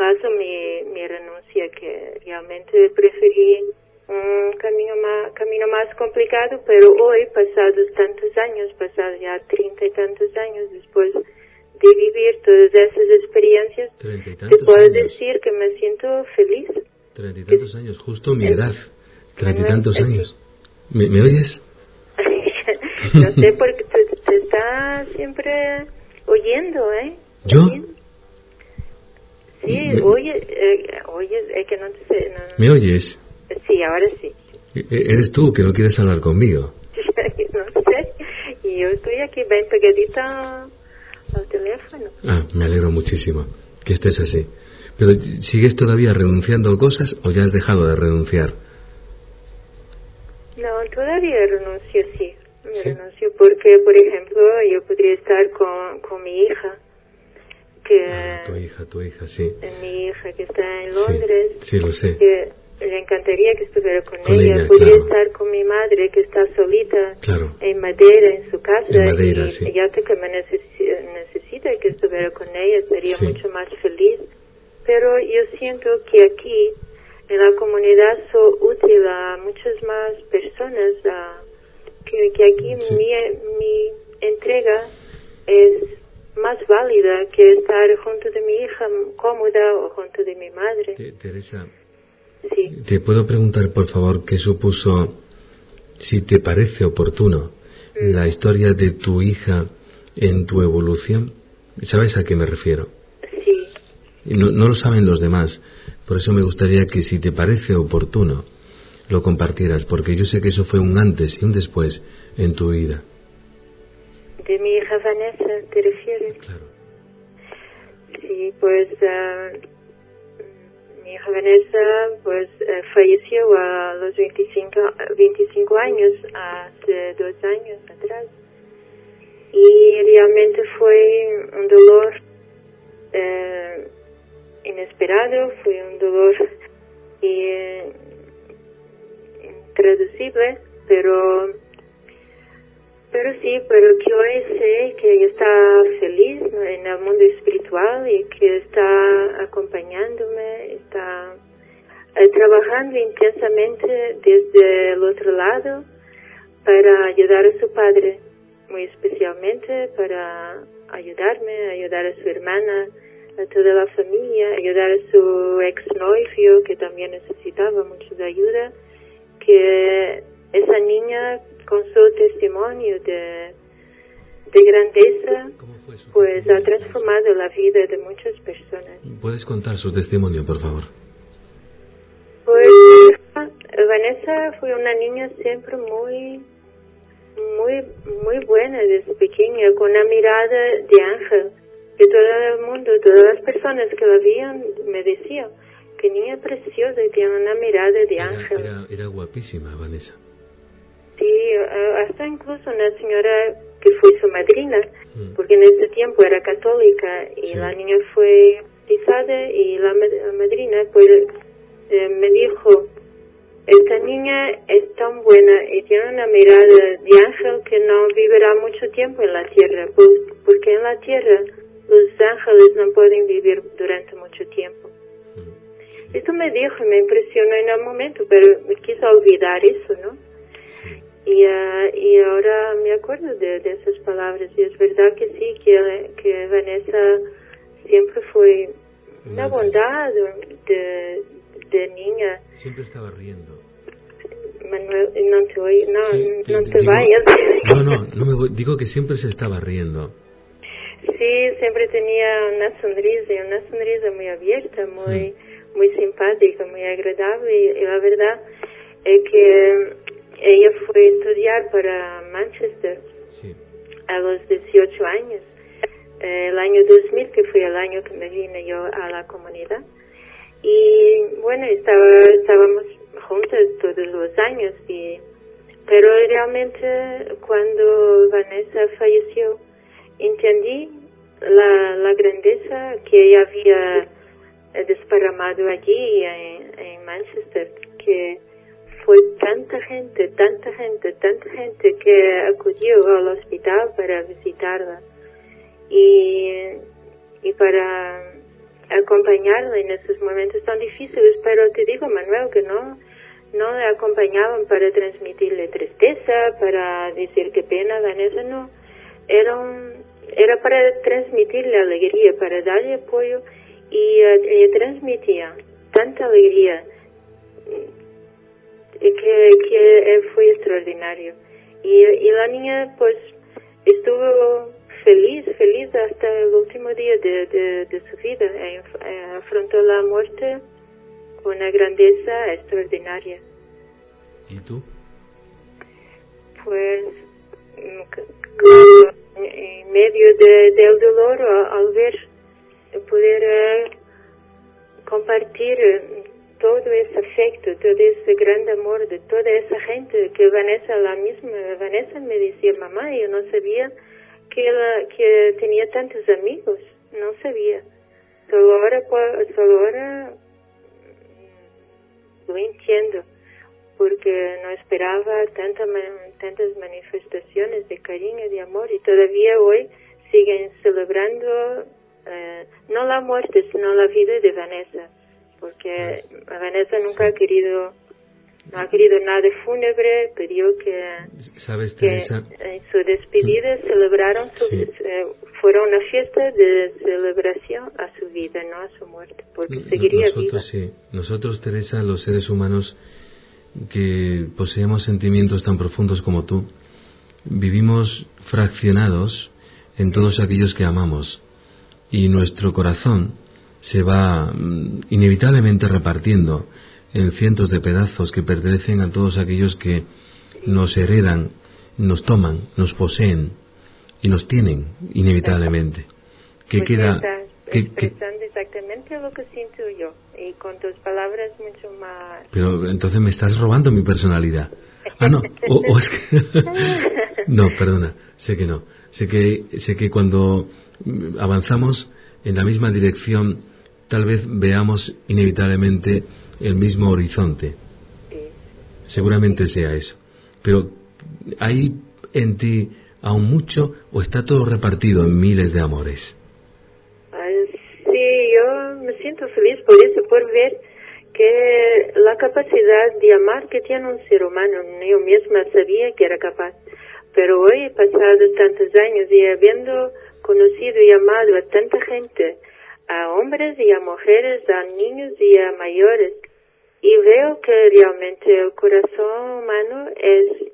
[SPEAKER 4] paso mi, mi renuncia que realmente preferí un camino más, camino más complicado, pero hoy, pasados tantos años, pasados ya treinta y tantos años después de vivir todas esas experiencias, te puedo decir que me siento feliz.
[SPEAKER 1] Treinta y tantos años, justo mi edad, treinta y tantos años. ¿Me, oyes? <laughs>
[SPEAKER 4] no sé, porque te, te está siempre oyendo, ¿eh?
[SPEAKER 1] ¿Yo?
[SPEAKER 4] Sí, oye, eh, oye, es que no te
[SPEAKER 1] ¿Me oyes?
[SPEAKER 4] Sí, ahora sí.
[SPEAKER 1] E, e, ¿Eres tú que no quieres hablar conmigo? <laughs>
[SPEAKER 4] no sé, y yo estoy aquí bien pegadita al teléfono.
[SPEAKER 1] Ah, me alegro muchísimo que estés así. Pero ¿sigues todavía renunciando a cosas o ya has dejado de renunciar?
[SPEAKER 4] No, todavía renuncio, sí. Renuncio porque, por ejemplo, yo podría estar con, con mi hija
[SPEAKER 1] Ah, tu hija, tu hija, sí.
[SPEAKER 4] Mi hija que está en Londres.
[SPEAKER 1] Sí, lo sé.
[SPEAKER 4] Que le encantaría que estuviera con, ella. Podría estar con mi madre que está solita en Madera, en su casa.
[SPEAKER 1] En
[SPEAKER 4] y
[SPEAKER 1] sí.
[SPEAKER 4] ella que me necesita, que estuviera con ella, sería mucho más feliz. Pero yo siento que aquí, en la comunidad, soy útil a muchas más personas. que, que aquí mi, mi entrega es más válida que estar junto de mi hija cómoda o junto de mi madre.
[SPEAKER 1] Teresa,
[SPEAKER 4] Sí.
[SPEAKER 1] te puedo preguntar, por favor, qué supuso, si te parece oportuno,
[SPEAKER 4] Mm.
[SPEAKER 1] la historia de tu hija en tu evolución. ¿Sabes a qué me refiero?
[SPEAKER 4] Sí.
[SPEAKER 1] No lo saben los demás. Por eso me gustaría que si te parece oportuno, lo compartieras, porque yo sé que eso fue un antes y un después en tu vida.
[SPEAKER 4] De mi hija Vanessa, ¿te refieres?
[SPEAKER 1] Claro.
[SPEAKER 4] Sí, pues ah, mi Vanessa pues eh, falleció a los 25, 25 años, hace dos años atrás. Y realmente fue un dolor eh, inesperado, fue un dolor eh, pero pero sí, pero que hoy sé que está feliz en el mundo espiritual y que está acompañándome, está eh, trabajando intensamente desde el otro lado para ayudar a su padre, muy especialmente para ayudarme, ayudar a su hermana, a toda la familia, ayudar a su exnovio que también necesitaba mucho ayuda, que esa niña con su testimonio de, de grandeza
[SPEAKER 1] ¿Cómo fue su
[SPEAKER 4] pues ha transformado la vida de muchas personas.
[SPEAKER 1] ¿Puedes contar su testimonio, por favor?
[SPEAKER 4] Pues Vanessa fue una niña siempre muy, muy, muy buena desde pequeña, con una mirada de ángel. Que todo el mundo, todas las personas que la veían me decían que niña preciosa, tiene una mirada de
[SPEAKER 1] Era,
[SPEAKER 4] ángel.
[SPEAKER 1] era- era guapísima, Vanessa.
[SPEAKER 4] Sí, eh, hasta incluso una señora que fue su madrina,
[SPEAKER 1] Mm.
[SPEAKER 4] porque en ese tiempo era católica y
[SPEAKER 1] Sí.
[SPEAKER 4] la niña fue bautizada y la, la madrina pues eh, me dijo, esta niña es tan buena y tiene una mirada de ángel que no vivirá mucho tiempo en la tierra, pues, porque en la tierra los ángeles no pueden vivir durante mucho tiempo.
[SPEAKER 1] Mm.
[SPEAKER 4] Esto me dijo y me impresionó en el momento, pero me quiso olvidar eso, ¿no? Y, ah, y ahora me acuerdo de, de esas palabras y es verdad que sí, que, que Vanessa siempre fue una
[SPEAKER 1] Muy
[SPEAKER 4] bondad de, de niña.
[SPEAKER 1] Siempre estaba riendo.
[SPEAKER 4] Manuel, no te, oí- no,
[SPEAKER 1] Sí,
[SPEAKER 4] no
[SPEAKER 1] te- digo-
[SPEAKER 4] vayas.
[SPEAKER 1] No, no, no me voy- digo que siempre se estaba riendo.
[SPEAKER 4] Sí, siempre tenía una sonrisa, una sonrisa muy abierta,
[SPEAKER 1] Mm.
[SPEAKER 4] muy, muy simpática, muy agradable. Y, y la verdad es que ella fue a estudiar para Manchester
[SPEAKER 1] Sí.
[SPEAKER 4] a los 18 años, el año 2000, que fue el año que me vine yo a la comunidad. Y bueno, estaba, estábamos juntas todos los años, y, pero realmente cuando Vanessa falleció, entendí la, la grandeza que ella había desparramado allí en, en Manchester, que fue tanta gente, tanta gente, tanta gente que acudió al hospital para visitarla y, y para acompañarla en esos momentos tan difíciles. Pero te digo, Manuel, que no, no le acompañaban para transmitirle tristeza, para decir qué pena, Vanessa, no. Era, era para transmitirle alegría, para darle apoyo y eh, transmitía tanta alegría que, que eh, fue extraordinario. Y, y la niña pues estuvo feliz, feliz hasta el último día de, de, de su vida. Eh, eh, afrontó la muerte con una grandeza extraordinaria.
[SPEAKER 1] ¿Y tú?
[SPEAKER 4] Pues, mm, en medio de, del dolor, al ver, poder eh, compartir todo ese afecto, todo ese gran amor de toda esa gente, que Vanessa, la misma Vanessa me decía, mamá, yo no sabía que, la, que tenía tantos amigos, no sabía. Solo ahora, solo ahora mm, lo entiendo porque no esperaba tanta, tantas manifestaciones de cariño de amor y todavía hoy siguen celebrando eh, no la muerte sino la vida de Vanessa porque. Vanessa nunca ha querido no ha querido nada fúnebre pidió que
[SPEAKER 1] ¿Sabes,
[SPEAKER 4] que en su despedida celebraron su,
[SPEAKER 1] Sí.
[SPEAKER 4] eh, fuera una fiesta de celebración a su vida, no a su muerte, porque seguiría
[SPEAKER 1] nosotros, Sí. Nosotros, Teresa, los seres humanos que poseemos sentimientos tan profundos como tú, vivimos fraccionados en todos aquellos que amamos y nuestro corazón se va mm, inevitablemente repartiendo en cientos de pedazos que pertenecen a todos aquellos que nos heredan, nos toman, nos poseen y nos tienen inevitablemente.
[SPEAKER 4] Que pues queda expresando exactamente lo que siento yo y con tus palabras mucho más.
[SPEAKER 1] Pero entonces me estás robando mi personalidad. Ah, no, o, es que... <laughs> no, perdona, sé que no. Sé que, sé que cuando avanzamos en la misma dirección, tal vez veamos inevitablemente el mismo horizonte. Seguramente sea eso. Pero ¿hay en ti aún mucho o está todo repartido en miles de amores?
[SPEAKER 4] Sí, yo me siento feliz por eso, por ver que la capacidad de amar que tiene un ser humano, yo misma sabía que era capaz, pero hoy, pasado tantos años y habiendo conocido y amado a tanta gente, a hombres y a mujeres, a niños y a mayores, y veo que realmente el corazón humano es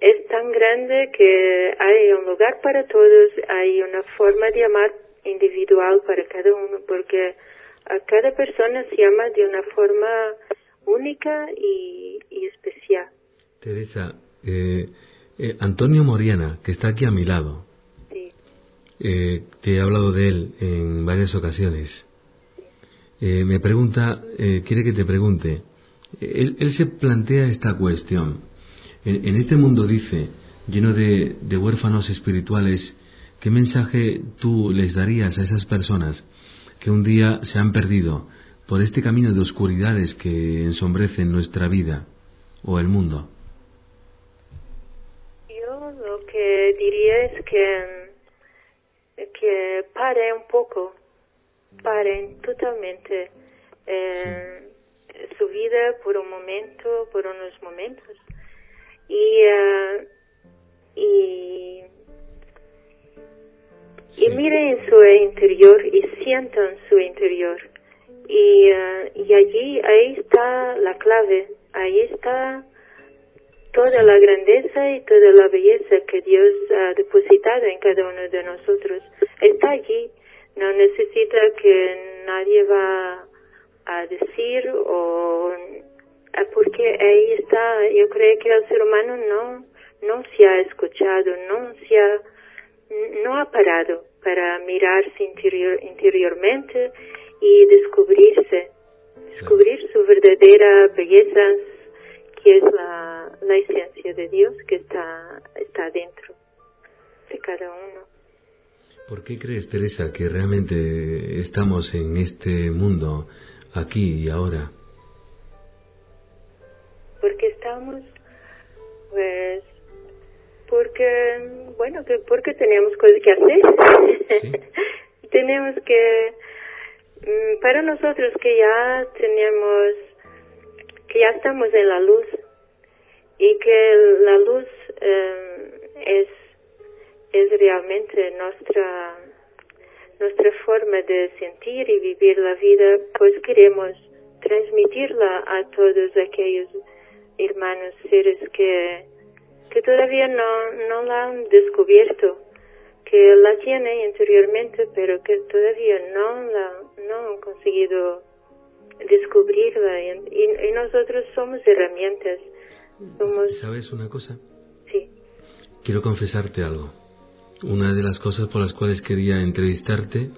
[SPEAKER 4] es tan grande que hay un lugar para todos, hay una forma de amar individual para cada uno, porque a cada persona se ama de una forma única y, especial.
[SPEAKER 1] Teresa, eh, eh, Antonio Moriana, que está aquí a mi lado, eh, te he hablado de él en varias ocasiones. me pregunta, quiere que te pregunte, él, él se plantea esta cuestión. En, este mundo, dice, lleno de, huérfanos espirituales, ¿qué mensaje tú les darías a esas personas que un día se han perdido por este camino de oscuridades que ensombrecen nuestra vida o el mundo?
[SPEAKER 4] Yo lo que diría es que, que paren un poco, paren totalmente eh, su vida por un momento, por unos momentos. Y, uh, y, y miren su interior y sientan su interior. Y, uh, y allí, ahí está la clave, ahí está toda la grandeza y toda la belleza que Dios ha depositado en cada uno de nosotros. Está allí, no necesita que nadie va a decir o Ah, porque ahí está, yo creo que el ser humano no, no se ha escuchado, no se ha, no ha parado para mirarse interior, interiormente y descubrirse, descubrir su verdadera belleza, que es la, la esencia de Dios que está, está dentro de cada uno.
[SPEAKER 1] ¿Por qué crees, Teresa, que realmente estamos en este mundo, aquí y ahora?
[SPEAKER 4] porque estamos, pues, porque, bueno, que porque tenemos cosas que hacer. <laughs> tenemos que, mm, para nosotros que ya tenemos, que ya estamos en la luz y que la luz em, es, es realmente nuestra, nuestra forma de sentir y vivir la vida, pues queremos transmitirla a todos aquellos hermanos, seres que, que todavía no, no la han descubierto, que la tienen interiormente, pero que todavía no la no han conseguido descubrirla. Y, y, nosotros somos herramientas. Somos...
[SPEAKER 1] ¿Sabes una cosa?
[SPEAKER 4] Sí.
[SPEAKER 1] Quiero confesarte algo. Una de las cosas por las cuales quería entrevistarte,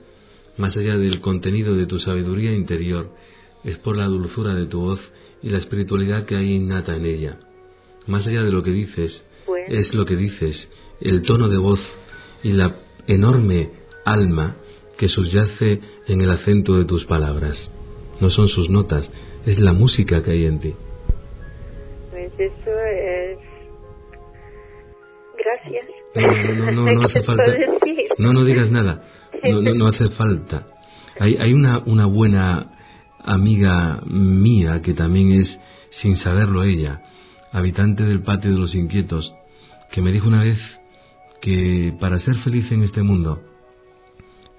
[SPEAKER 1] más allá del contenido de tu sabiduría interior, es por la dulzura de tu voz y la espiritualidad que hay innata en ella. Más allá de lo que dices, es lo que dices, el tono de voz y la enorme alma que subyace en el acento de tus palabras. No son sus notas, es la música que hay en ti.
[SPEAKER 4] Pues eso es... Gracias.
[SPEAKER 1] No, no, no, no, <laughs> hace falta. No, no digas nada. No, no, no hace falta. Hay, hay una, una buena amiga mía, que también es, sin saberlo ella, habitante del patio de los inquietos, que me dijo una vez que para ser feliz en este mundo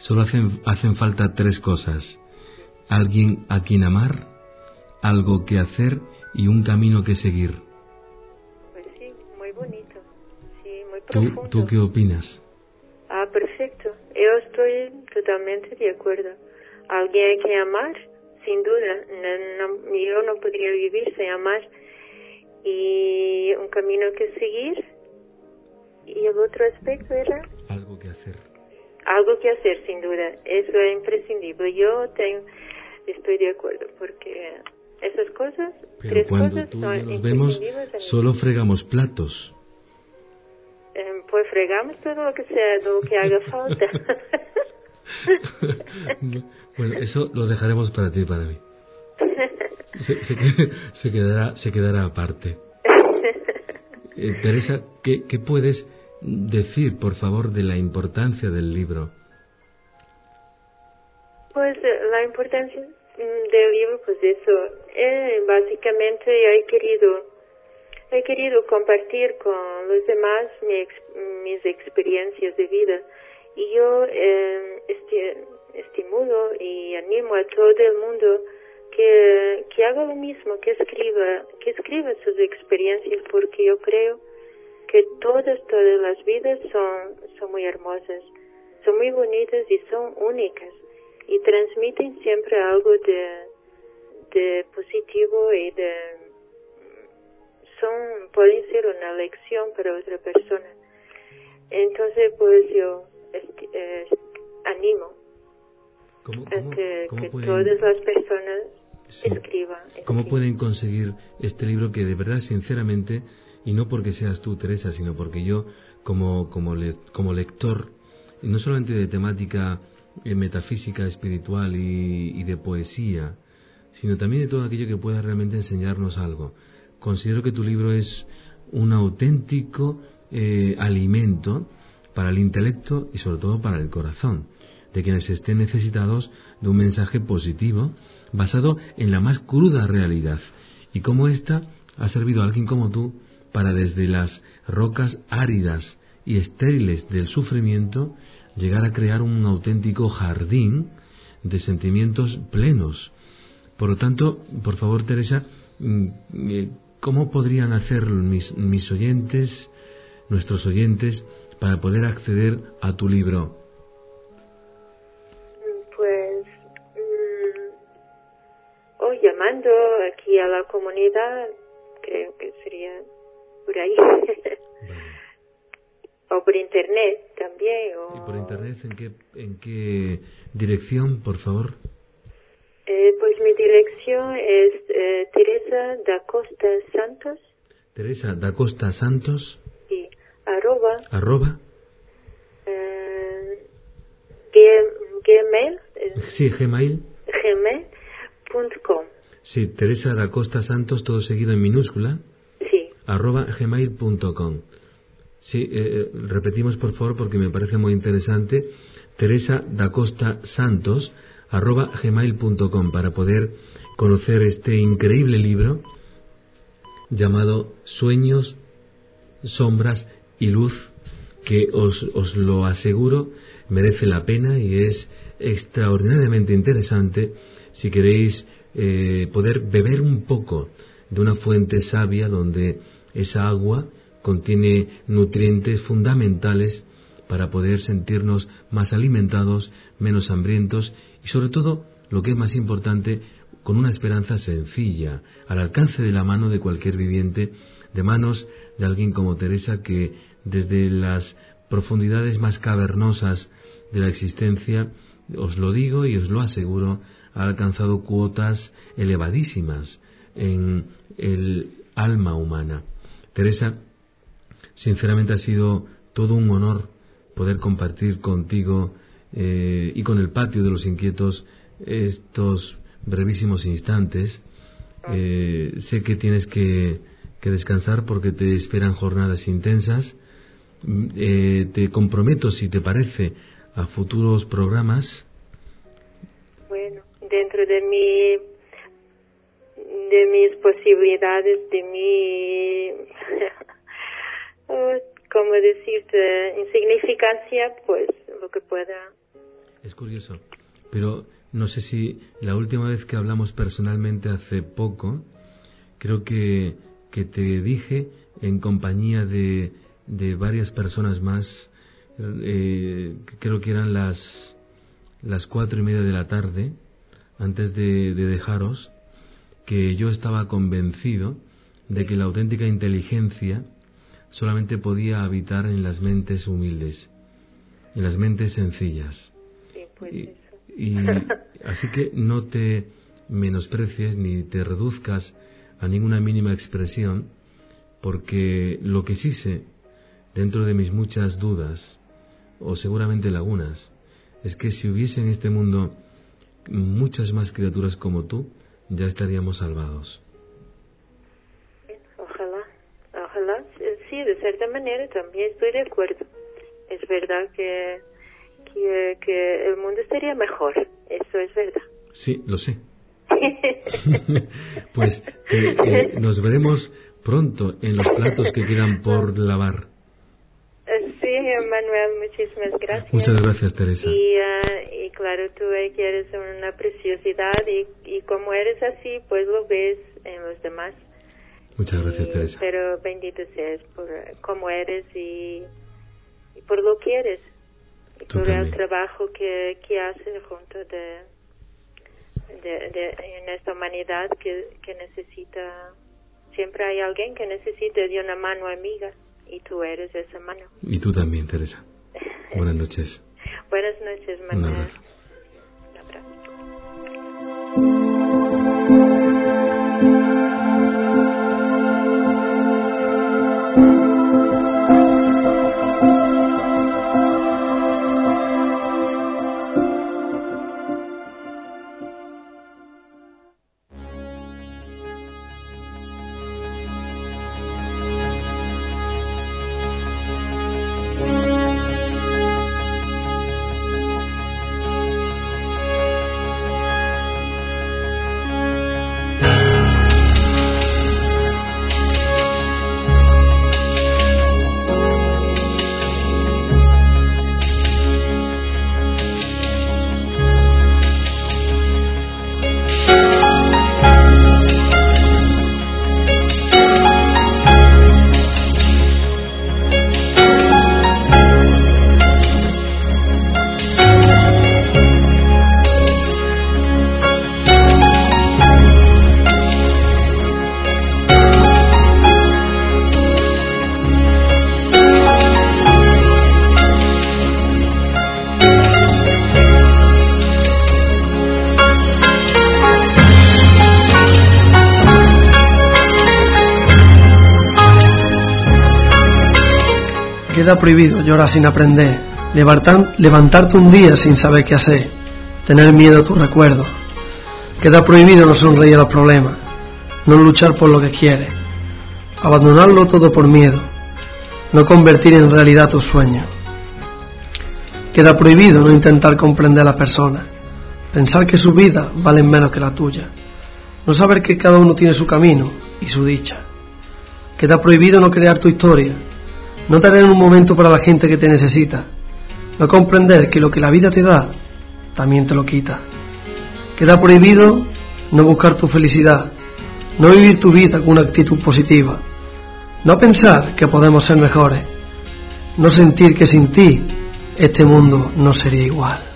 [SPEAKER 1] Solo hacen, hacen falta tres cosas. Alguien a quien amar, algo que hacer y un camino que seguir. ¿Tú. ¿Tú qué opinas?
[SPEAKER 4] Ah, perfecto. Yo estoy totalmente de acuerdo. Alguien que amar, sin duda. No, no- yo no podría vivir sin amar. Y un camino que seguir. Y el otro aspecto era
[SPEAKER 1] Algo que hacer.
[SPEAKER 4] algo que hacer, sin duda. Eso es imprescindible. Yo tengo, estoy de acuerdo porque esas cosas,
[SPEAKER 1] Pero
[SPEAKER 4] tres
[SPEAKER 1] cuando
[SPEAKER 4] cosas
[SPEAKER 1] tú
[SPEAKER 4] son
[SPEAKER 1] nos vemos, solo fregamos platos.
[SPEAKER 4] Eh, pues fregamos todo lo que sea, lo que haga falta. <laughs>
[SPEAKER 1] bueno, eso lo dejaremos para ti y para mí. <laughs> Se, se se quedará, se quedará aparte. Eh, Teresa, ¿qué, ¿qué puedes decir, por favor, de la importancia del libro?
[SPEAKER 4] Pues eh, la importancia mm, del libro, pues eso, eh, básicamente he querido, he querido compartir con los demás mi mis experiencias de vida. Y yo eh, esti- estimulo y animo a todo el mundo que, que haga lo mismo, que escriba, que escriba sus experiencias porque yo creo que todas, todas las vidas son, son muy hermosas, son muy bonitas y son únicas y transmiten siempre algo de, de positivo y de son pueden ser una lección para otra persona entonces pues yo esti- eh, animo
[SPEAKER 1] ¿Cómo,
[SPEAKER 4] a que,
[SPEAKER 1] cómo
[SPEAKER 4] que
[SPEAKER 1] pueden-
[SPEAKER 4] todas las personas
[SPEAKER 1] Sí.
[SPEAKER 4] escriban
[SPEAKER 1] ¿Cómo pueden conseguir este libro que de verdad, sinceramente, y no porque seas tú, Teresa, sino porque yo, como, como, le- como lector, no solamente de temática eh, metafísica, espiritual y, y de poesía, sino también de todo aquello que pueda realmente enseñarnos algo. Considero que tu libro es un auténtico eh, alimento para el intelecto y sobre todo para el corazón de quienes estén necesitados de un mensaje positivo basado en la más cruda realidad y cómo ésta ha servido a alguien como tú para desde las rocas áridas y estériles del sufrimiento llegar a crear un auténtico jardín de sentimientos plenos. Por lo tanto, por favor, Teresa, mm, eh, ¿cómo podrían hacer mis, mis oyentes, nuestros oyentes, para poder acceder a tu libro?
[SPEAKER 4] pues mm, o llamando aquí a la comunidad creo que sería por ahí <laughs> o por internet también o
[SPEAKER 1] ¿Y por internet en qué, en qué dirección, por favor?
[SPEAKER 4] Eh, pues mi dirección es eh, Teresa da Costa Santos.
[SPEAKER 1] Teresa da Costa Santos,
[SPEAKER 4] y arroba
[SPEAKER 1] arroba,
[SPEAKER 4] eh, gmail eh,
[SPEAKER 1] sí, Gmail,
[SPEAKER 4] gmail.com
[SPEAKER 1] sí, Teresa da Costa Santos, todo seguido en minúscula,
[SPEAKER 4] sí.
[SPEAKER 1] Arroba gmail.com. Sí, eh, repetimos por favor porque me parece muy interesante. Teresa da Costa Santos, arroba gmail.com para poder conocer este increíble libro llamado Sueños, Sombras y Luz, que os, os lo aseguro merece la pena y es extraordinariamente interesante. Si queréis eh, poder beber un poco de una fuente sabia donde esa agua contiene nutrientes fundamentales para poder sentirnos más alimentados, menos hambrientos y sobre todo, lo que es más importante, con una esperanza sencilla, al alcance de la mano de cualquier viviente, de manos de alguien como Teresa que desde las profundidades más cavernosas de la existencia, os lo digo y os lo aseguro, ha alcanzado cuotas elevadísimas en el alma humana. Teresa, sinceramente ha sido todo un honor poder compartir contigo eh, y con el patio de los inquietos estos brevísimos instantes. Eh, sé que tienes que, que descansar porque te esperan jornadas intensas. Mm, eh, te comprometo, si te parece, a futuros programas.
[SPEAKER 4] bueno dentro de mi de mis posibilidades de mi <laughs> oh, como decirte insignificancia pues lo que pueda.
[SPEAKER 1] Es curioso, pero no sé si la última vez que hablamos personalmente hace poco, creo que, que te dije en compañía de, de varias personas más, eh, creo que eran las, las cuatro y media de la tarde, antes de, de dejaros, que yo estaba convencido de que la auténtica inteligencia solamente podía habitar en las mentes humildes, en las mentes sencillas.
[SPEAKER 4] pues
[SPEAKER 1] y, <laughs> así que no te menosprecies ni te reduzcas a ninguna mínima expresión, porque lo que sí sé, dentro de mis muchas dudas, o seguramente lagunas, es que si hubiese en este mundo muchas más criaturas como tú, ya estaríamos salvados.
[SPEAKER 4] Ojalá, ojalá. Sí, de cierta manera también estoy de acuerdo. Es verdad que, que, el mundo estaría mejor. Eso es verdad.
[SPEAKER 1] Sí, lo sé. <laughs> pues eh, nos veremos pronto en los platos que quedan por lavar.
[SPEAKER 4] Sí, Manuel, muchísimas gracias.
[SPEAKER 1] Muchas gracias, Teresa.
[SPEAKER 4] Y, uh, y claro, tú que eres una preciosidad y, y como eres así, pues lo ves en los demás.
[SPEAKER 1] Muchas gracias, Teresa.
[SPEAKER 4] Pero bendito seas por cómo eres y, y por lo que eres. Y por el trabajo que, que haces junto de, de, de, en esta humanidad que, que necesita. Siempre hay alguien que necesita de una mano amiga y tú eres esa mano.
[SPEAKER 1] Y tú también, Teresa. Buenas noches. <laughs>
[SPEAKER 4] Buenas noches, Manuel.
[SPEAKER 1] Un abrazo.
[SPEAKER 4] Un abrazo.
[SPEAKER 5] Queda prohibido llorar sin aprender, levantar, levantarte un día sin saber qué hacer, tener miedo a tu recuerdo. Queda prohibido no sonreír a los problemas, no luchar por lo que quieres, abandonarlo todo por miedo, no convertir en realidad tus sueños. Queda prohibido no intentar comprender a la persona, pensar que su vida vale menos que la tuya, no saber que cada uno tiene su camino y su dicha. Queda prohibido no crear tu historia, no tener un momento para la gente que te necesita, no comprender que lo que la vida te da, también te lo quita. Queda prohibido no buscar tu felicidad, no vivir tu vida con una actitud positiva, no pensar que podemos ser mejores, no sentir que sin ti este mundo no sería igual.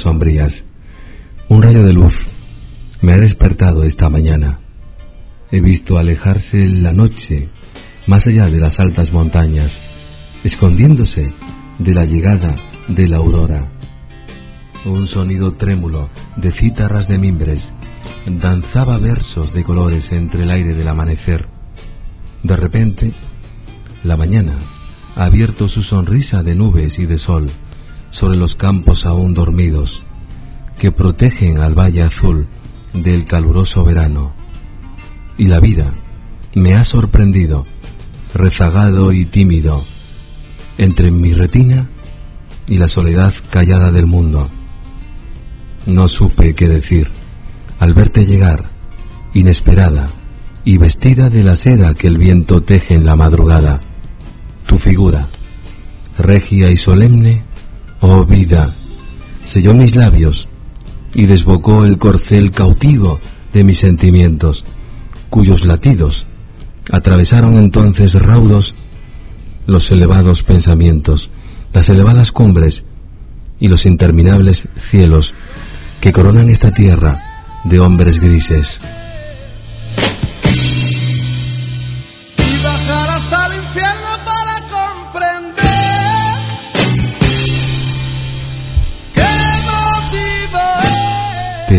[SPEAKER 1] Sombrías. Un rayo de luz me ha despertado esta mañana. He visto alejarse la noche más allá de las altas montañas, escondiéndose de la llegada de la aurora. Un sonido trémulo de cítaras de mimbres danzaba versos de colores entre el aire del amanecer. De repente, la mañana ha abierto su sonrisa de nubes y de sol sobre los campos aún dormidos, que protegen al valle azul del caluroso verano. Y la vida me ha sorprendido, rezagado y tímido, entre mi retina y la soledad callada del mundo. No supe qué decir al verte llegar, inesperada y vestida de la seda que el viento teje en la madrugada. Tu figura, regia y solemne, oh vida, selló mis labios y desbocó el corcel cautivo de mis sentimientos, cuyos latidos atravesaron entonces raudos los elevados pensamientos, las elevadas cumbres y los interminables cielos que coronan esta tierra de hombres grises.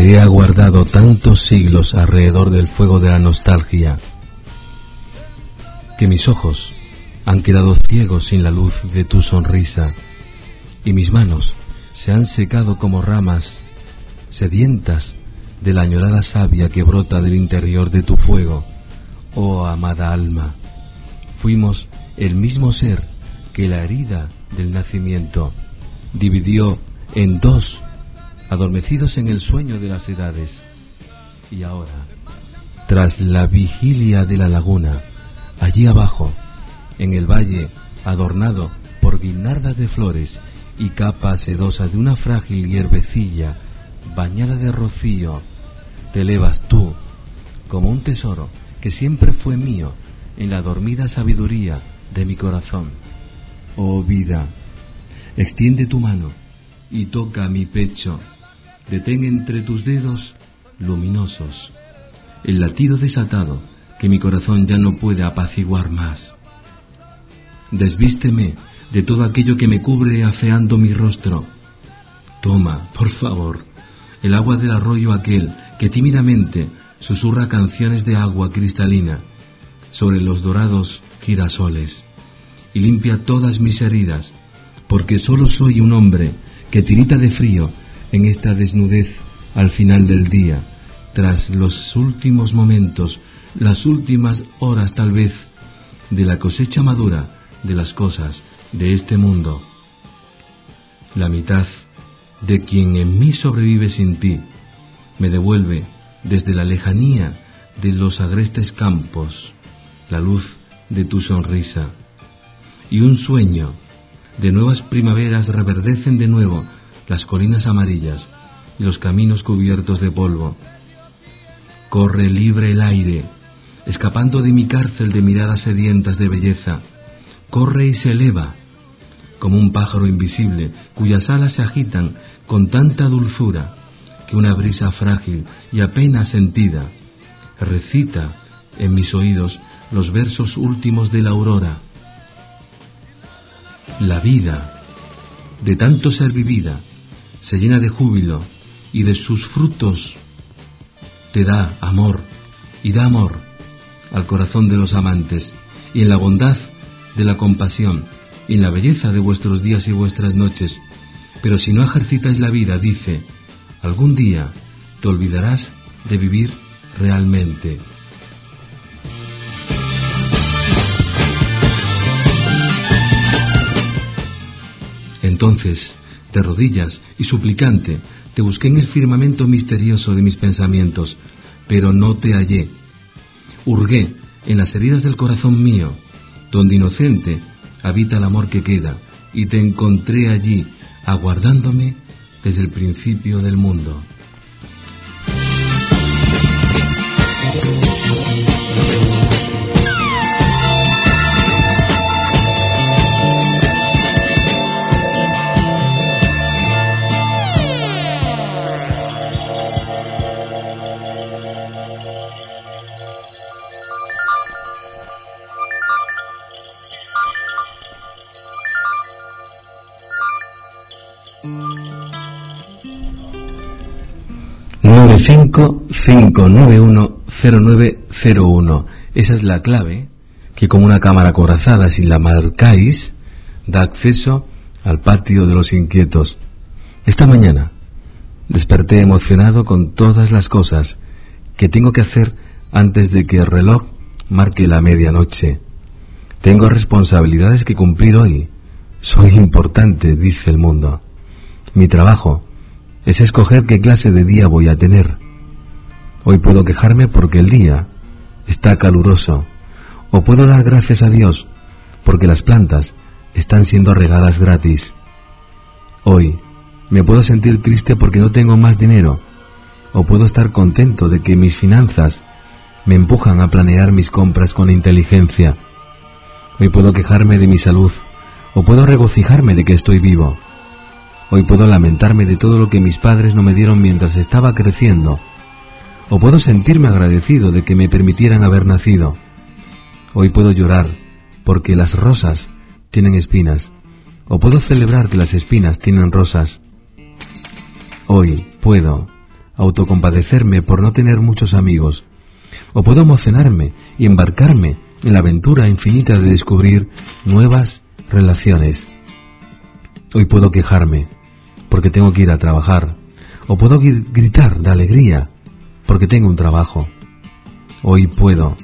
[SPEAKER 1] He aguardado tantos siglos alrededor del fuego de la nostalgia que mis ojos han quedado ciegos sin la luz de tu sonrisa y mis manos se han secado como ramas sedientas de la añorada savia que brota del interior de tu fuego, oh amada alma. Fuimos el mismo ser que la herida del nacimiento dividió en dos, adormecidos en el sueño de las edades. Y ahora, tras la vigilia de la laguna, allí abajo, en el valle adornado por guirnaldas de flores y capas sedosas de una frágil hierbecilla bañada de rocío, te elevas tú como un tesoro que siempre fue mío en la dormida sabiduría de mi corazón. Oh vida, extiende tu mano y toca mi pecho, detén entre tus dedos luminosos el latido desatado que mi corazón ya no puede apaciguar más. Desvísteme de todo aquello que me cubre afeando mi rostro. Toma, por favor, el agua del arroyo aquel que tímidamente susurra canciones de agua cristalina sobre los dorados girasoles y limpia todas mis heridas, porque solo soy un hombre que tirita de frío en esta desnudez al final del día, tras los últimos momentos, las últimas horas tal vez, de la cosecha madura de las cosas de este mundo. La mitad de quien en mí sobrevive sin ti, me devuelve desde la lejanía de los agrestes campos la luz de tu sonrisa. Y un sueño de nuevas primaveras reverdecen de nuevo las colinas amarillas y los caminos cubiertos de polvo. Corre libre el aire, escapando de mi cárcel de miradas sedientas de belleza. Corre y se eleva como un pájaro invisible cuyas alas se agitan con tanta dulzura que una brisa frágil y apenas sentida recita en mis oídos los versos últimos de la aurora. La vida, de tanto ser vivida, se llena de júbilo y de sus frutos te da amor y da amor al corazón de los amantes y en la bondad de la compasión y en la belleza de vuestros días y vuestras noches. Pero si no ejercitáis la vida, dice, algún día te olvidarás de vivir realmente. Entonces, de rodillas y suplicante, te busqué en el firmamento misterioso de mis pensamientos, pero no te hallé. Hurgué en las heridas del corazón mío, donde inocente habita el amor que queda, y te encontré allí, aguardándome desde el principio del mundo. 955910901. Esa es la clave que como una cámara corazada, si la marcáis, da acceso al patio de los inquietos. Esta mañana desperté emocionado con todas las cosas que tengo que hacer antes de que el reloj marque la medianoche. Tengo responsabilidades que cumplir hoy. Soy importante, dice el mundo. Mi trabajo es escoger qué clase de día voy a tener. Hoy puedo quejarme porque el día está caluroso, o puedo dar gracias a Dios porque las plantas están siendo regadas gratis. Hoy me puedo sentir triste porque no tengo más dinero, o puedo estar contento de que mis finanzas me empujan a planear mis compras con inteligencia. Hoy puedo quejarme de mi salud, o puedo regocijarme de que estoy vivo. Hoy puedo lamentarme de todo lo que mis padres no me dieron mientras estaba creciendo, o puedo sentirme agradecido de que me permitieran haber nacido. Hoy puedo llorar porque las rosas tienen espinas, o puedo celebrar que las espinas tienen rosas. Hoy puedo autocompadecerme por no tener muchos amigos, o puedo emocionarme y embarcarme en la aventura infinita de descubrir nuevas relaciones. Hoy puedo quejarme porque tengo que ir a trabajar, o puedo gritar de alegría porque tengo un trabajo. Hoy puedo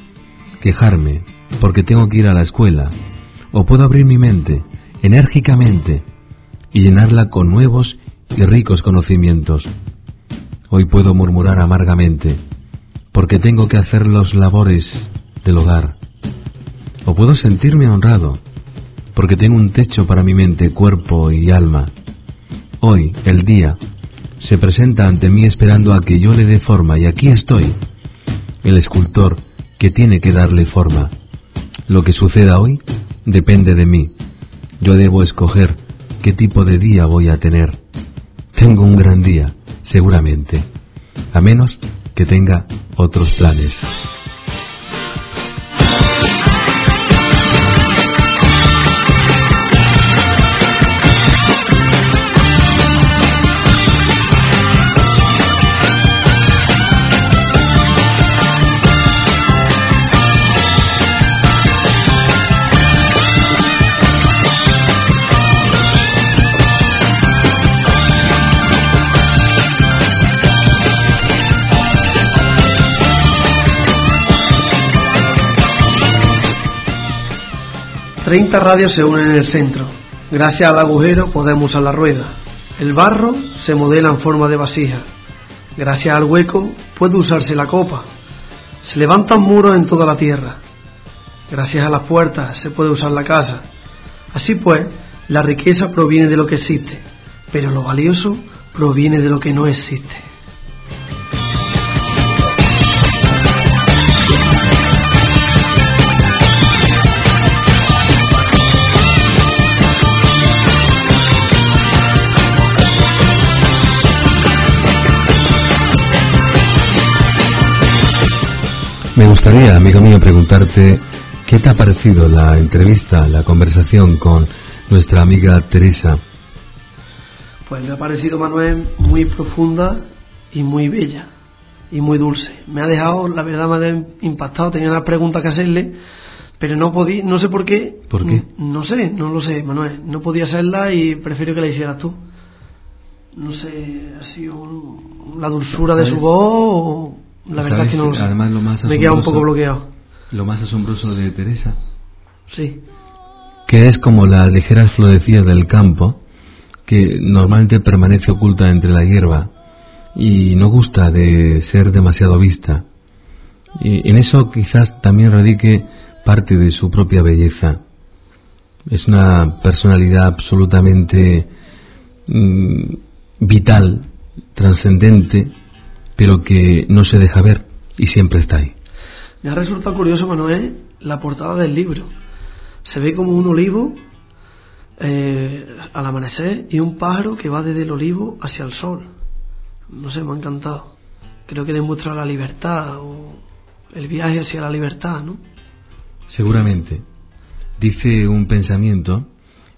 [SPEAKER 1] quejarme porque tengo que ir a la escuela, o puedo abrir mi mente enérgicamente y llenarla con nuevos y ricos conocimientos. Hoy puedo murmurar amargamente porque tengo que hacer los labores del hogar. O puedo sentirme honrado porque tengo un techo para mi mente, cuerpo y alma. Hoy, el día, se presenta ante mí esperando a que yo le dé forma y aquí estoy, el escultor que tiene que darle forma. Lo que suceda hoy depende de mí. Yo debo escoger qué tipo de día voy a tener. Tengo un gran día, seguramente, a menos que tenga otros planes.
[SPEAKER 5] 30 radios se unen en el centro. Gracias al agujero podemos usar la rueda. El barro se modela en forma de vasija. Gracias al hueco puede usarse la copa. Se levantan muros en toda la tierra. Gracias a las puertas se puede usar la casa. Así pues, la riqueza proviene de lo que existe, pero lo valioso proviene de lo que no existe.
[SPEAKER 1] Me gustaría, amigo mío, preguntarte qué te ha parecido la entrevista, la conversación con nuestra amiga Teresa.
[SPEAKER 5] Pues me ha parecido, Manuel, muy profunda y muy bella y muy dulce. Me ha dejado, la verdad, me ha impactado. Tenía unas preguntas que hacerle, pero no podía, no sé por qué.
[SPEAKER 1] ¿Por qué?
[SPEAKER 5] No, sé, no lo sé, Manuel. No podía hacerla y prefiero que la hicieras tú. No sé, ha sido la dulzura de su voz o la verdad es que no lo sé.
[SPEAKER 1] Además, lo más
[SPEAKER 5] Me queda un poco bloqueado.
[SPEAKER 1] Lo más asombroso de Teresa.
[SPEAKER 5] Sí.
[SPEAKER 1] Que es como las ligeras florecillas del campo, que normalmente permanece oculta entre la hierba y no gusta de ser demasiado vista. Y en eso quizás también radique parte de su propia belleza. Es una personalidad absolutamente mm, vital, trascendente, pero que no se deja ver y siempre está ahí.
[SPEAKER 5] Me ha resultado curioso, Manuel, la portada del libro. Se ve como un olivo eh, al amanecer y un pájaro que va desde el olivo hacia el sol. No sé, me ha encantado. Creo que demuestra la libertad o el viaje hacia la libertad, ¿no?
[SPEAKER 1] Seguramente. Dice un pensamiento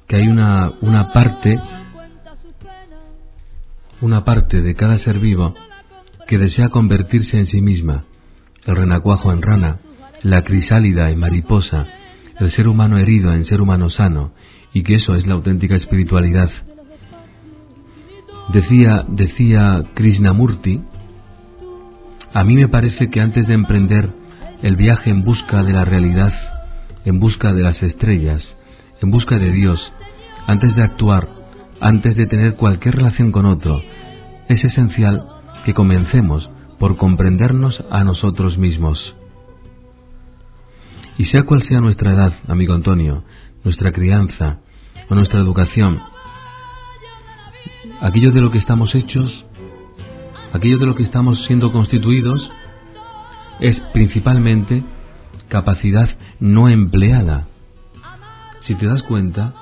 [SPEAKER 1] que hay una, una parte, una parte de cada ser vivo que desea convertirse en sí misma, el renacuajo en rana, la crisálida en mariposa, el ser humano herido en ser humano sano, y que eso es la auténtica espiritualidad. Decía, decía Krishnamurti, a mí me parece que antes de emprender el viaje en busca de la realidad, en busca de las estrellas, en busca de Dios, antes de actuar, antes de tener cualquier relación con otro, es esencial que comencemos por comprendernos a nosotros mismos. Y sea cual sea nuestra edad, amigo Antonio, nuestra crianza o nuestra educación, aquello de lo que estamos hechos, aquello de lo que estamos siendo constituidos, es principalmente capacidad no empleada. Si te das cuenta,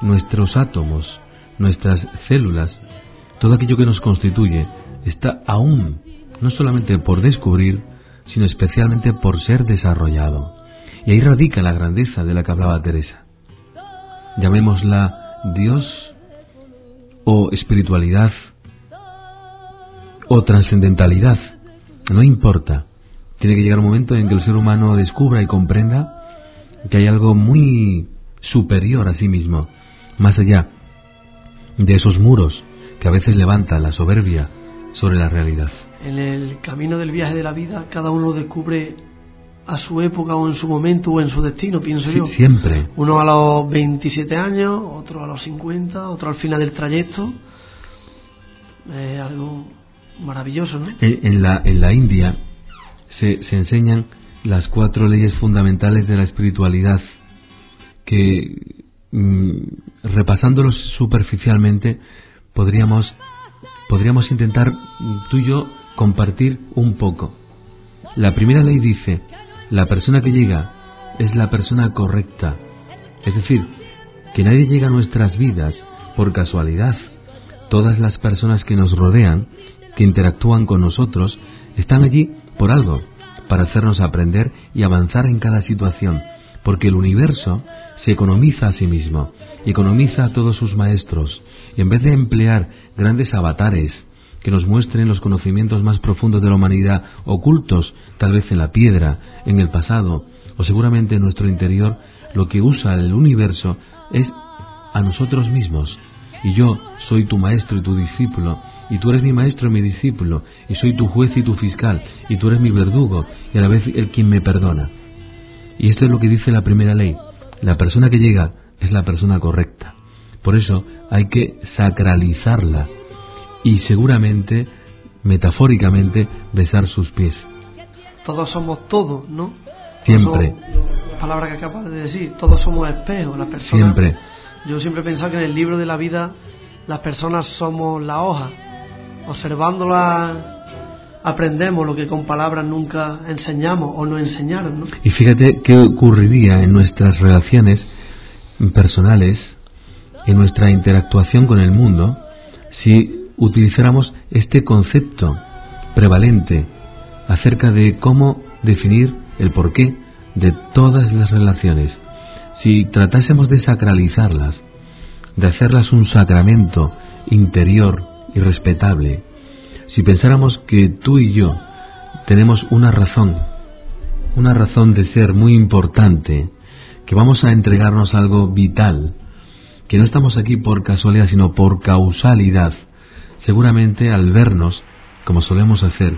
[SPEAKER 1] nuestros átomos, nuestras células, todo aquello que nos constituye, está aún no solamente por descubrir, sino especialmente por ser desarrollado. Y ahí radica la grandeza de la que hablaba Teresa. Llamémosla Dios o espiritualidad o trascendentalidad, no importa. Tiene que llegar un momento en que el ser humano descubra y comprenda que hay algo muy superior a sí mismo, más allá de esos muros que a veces levanta la soberbia sobre la realidad.
[SPEAKER 5] En el camino del viaje de la vida, cada uno descubre a su época o en su momento o en su destino, pienso yo.
[SPEAKER 1] Siempre.
[SPEAKER 5] Uno a los 27 años, otro a los 50, otro al final del trayecto. Es algo maravilloso, ¿no?
[SPEAKER 1] En, la, en la India se, se enseñan las cuatro leyes fundamentales de la espiritualidad que mm, repasándolos superficialmente podríamos podríamos intentar tú y yo compartir un poco. La primera ley dice, la persona que llega es la persona correcta. Es decir, que nadie llega a nuestras vidas por casualidad. Todas las personas que nos rodean, que interactúan con nosotros, están allí por algo, para hacernos aprender y avanzar en cada situación, porque el universo se economiza a sí mismo, economiza a todos sus maestros, y en vez de emplear grandes avatares que nos muestren los conocimientos más profundos de la humanidad, ocultos tal vez en la piedra, en el pasado, o seguramente en nuestro interior, lo que usa el universo es a nosotros mismos. Y yo soy tu maestro y tu discípulo, y tú eres mi maestro y mi discípulo, y soy tu juez y tu fiscal, y tú eres mi verdugo, y a la vez el quien me perdona. Y esto es lo que dice la primera ley. La persona que llega es la persona correcta. Por eso hay que sacralizarla y seguramente, metafóricamente, besar sus pies.
[SPEAKER 5] Todos somos todos, ¿no?
[SPEAKER 1] Siempre.
[SPEAKER 5] palabra que acabas de decir, todos somos espejos, las personas.
[SPEAKER 1] Siempre.
[SPEAKER 5] Yo siempre he pensado que en el libro de la vida las personas somos la hoja. Observándola aprendemos lo que con palabras nunca enseñamos o no enseñaron. ¿no?
[SPEAKER 1] Y fíjate qué ocurriría en nuestras relaciones personales, en nuestra interactuación con el mundo, si utilizáramos este concepto prevalente acerca de cómo definir el porqué de todas las relaciones. Si tratásemos de sacralizarlas, de hacerlas un sacramento interior y respetable, si pensáramos que tú y yo tenemos una razón, una razón de ser muy importante, que vamos a entregarnos algo vital, que no estamos aquí por casualidad, sino por causalidad, seguramente al vernos, como solemos hacer,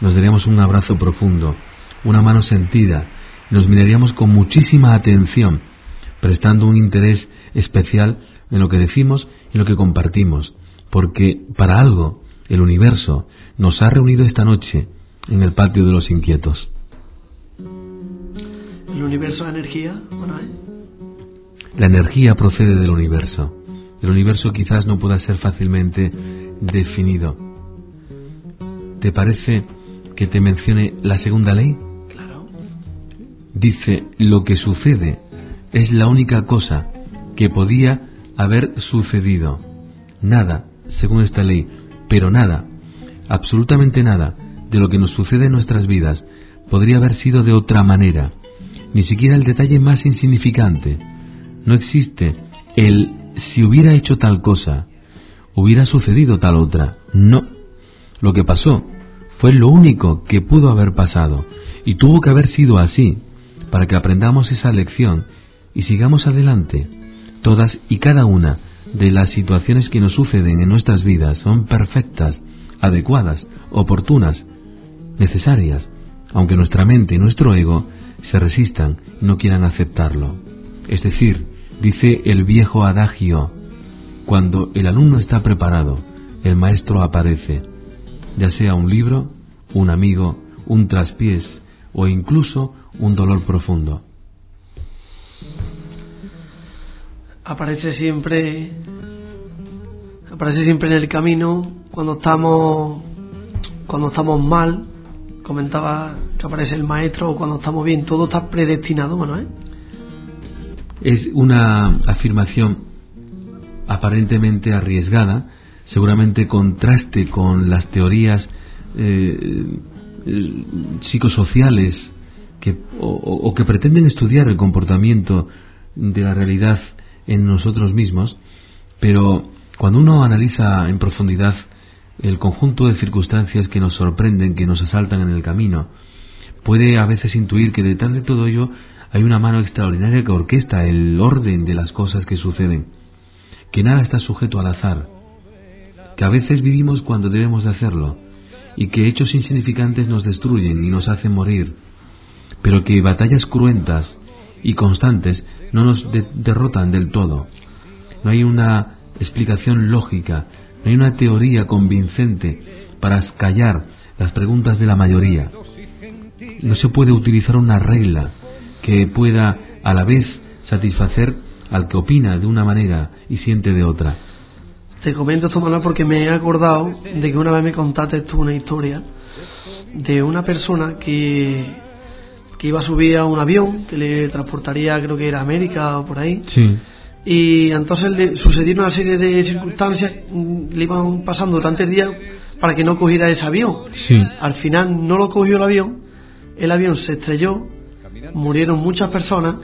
[SPEAKER 1] nos daríamos un abrazo profundo, una mano sentida, y nos miraríamos con muchísima atención, prestando un interés especial en lo que decimos y lo que compartimos, porque para algo el universo, nos ha reunido esta noche en el patio de los inquietos.
[SPEAKER 5] ¿El universo es energía?
[SPEAKER 1] La energía procede del universo. El universo quizás no pueda ser fácilmente definido. ¿Te parece que te mencione la segunda ley?
[SPEAKER 5] Claro.
[SPEAKER 1] Dice, lo que sucede es la única cosa que podía haber sucedido. Nada, según esta ley, pero nada, absolutamente nada, de lo que nos sucede en nuestras vidas podría haber sido de otra manera, ni siquiera el detalle más insignificante. No existe el si hubiera hecho tal cosa, hubiera sucedido tal otra. No. Lo que pasó Fue lo único que pudo haber pasado y tuvo que haber sido así para que aprendamos esa lección y sigamos adelante. Todas y cada una de las situaciones que nos suceden en nuestras vidas son perfectas, adecuadas, oportunas, necesarias, aunque nuestra mente y nuestro ego se resistan no quieran aceptarlo. Es decir, dice el viejo adagio, cuando el alumno está preparado, el maestro aparece, ya sea un libro, un amigo, un traspiés o incluso un dolor profundo.
[SPEAKER 5] Aparece siempre aparece siempre en el camino cuando estamos cuando estamos mal, comentaba que aparece el maestro cuando estamos bien, todo está predestinado, ¿eh?
[SPEAKER 1] Es una afirmación aparentemente arriesgada, seguramente contraste con las teorías eh, eh, psicosociales que, o, que pretenden estudiar el comportamiento de la realidad en nosotros mismos, pero cuando uno analiza en profundidad el conjunto de circunstancias que nos sorprenden, que nos asaltan en el camino, puede a veces intuir que detrás de todo ello hay una mano extraordinaria que orquesta el orden de las cosas que suceden, que nada está sujeto al azar, que a veces vivimos cuando debemos de hacerlo, y que hechos insignificantes nos destruyen y nos hacen morir, pero que batallas cruentas y constantes no nos derrotan del todo. No hay una explicación lógica, no hay una teoría convincente para callar las preguntas de la mayoría. No se puede utilizar una regla que pueda a la vez satisfacer al que opina de una manera y siente de otra.
[SPEAKER 5] Te comento esto, Manuel, porque me he acordado de que una vez me contaste tú una historia de una persona que, que iba a subir a un avión que le transportaría, creo que era América o por ahí.
[SPEAKER 1] Sí.
[SPEAKER 5] Y entonces le sucedieron una serie de circunstancias, mm, le iban pasando durante el día para que no cogiera ese avión.
[SPEAKER 1] Sí.
[SPEAKER 5] Al final no lo cogió el avión, el avión se estrelló, murieron muchas personas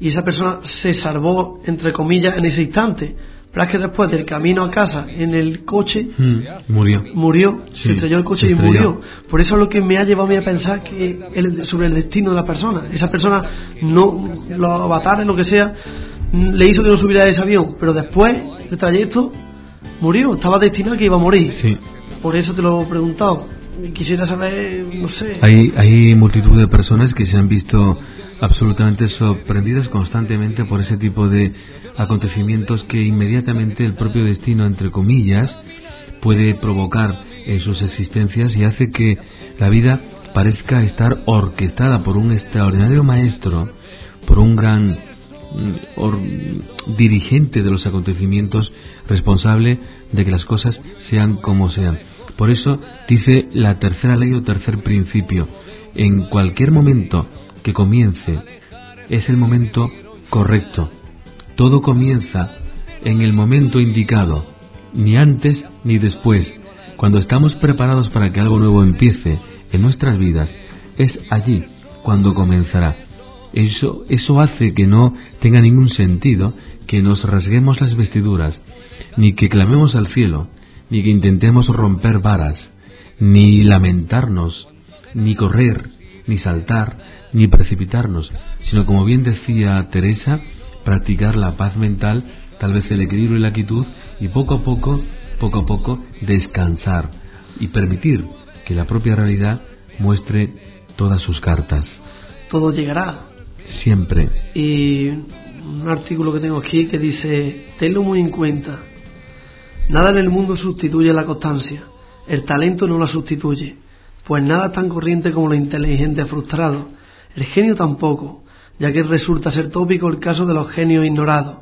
[SPEAKER 5] y esa persona se salvó, entre comillas, en ese instante pero es que después del camino a casa, en el coche,
[SPEAKER 1] mm, murió.
[SPEAKER 5] Murió, se estrelló el coche y murió. Por eso es lo que me ha llevado a mí a pensar que sobre el destino de la persona. Esa persona, no, los avatares, lo que sea, le hizo que no subiera ese avión, pero después del trayecto murió, estaba destinado a que iba a morir.
[SPEAKER 1] Sí.
[SPEAKER 5] Por eso te lo he preguntado. Quisiera saber, no sé.
[SPEAKER 1] Hay, hay multitud de personas que se han visto absolutamente sorprendidas constantemente por ese tipo de acontecimientos que inmediatamente el propio destino, entre comillas, puede provocar en sus existencias y hace que la vida parezca estar orquestada por un extraordinario maestro, por un gran mm, dirigente de los acontecimientos responsable de que las cosas sean como sean. Por eso dice la tercera ley o tercer principio, en cualquier momento que comience es el momento correcto todo comienza en el momento indicado, ni antes ni después. Cuando estamos preparados para que algo nuevo empiece en nuestras vidas, es allí cuando comenzará. Eso, eso hace que no tenga ningún sentido que nos rasguemos las vestiduras, ni que clamemos al cielo, ni que intentemos romper varas, ni lamentarnos, ni correr, ni saltar, ni precipitarnos, sino como bien decía Teresa, practicar la paz mental, tal vez el equilibrio y la quietud, y poco a poco, poco a poco, descansar y permitir que la propia realidad muestre todas sus cartas.
[SPEAKER 5] Todo llegará.
[SPEAKER 1] Siempre.
[SPEAKER 5] Y un artículo que tengo aquí que dice, tenlo muy en cuenta. Nada en el mundo sustituye la constancia. El talento no la sustituye. Pues nada tan corriente como lo inteligente frustrado. El genio tampoco ya que resulta ser tópico el caso de los genios ignorados.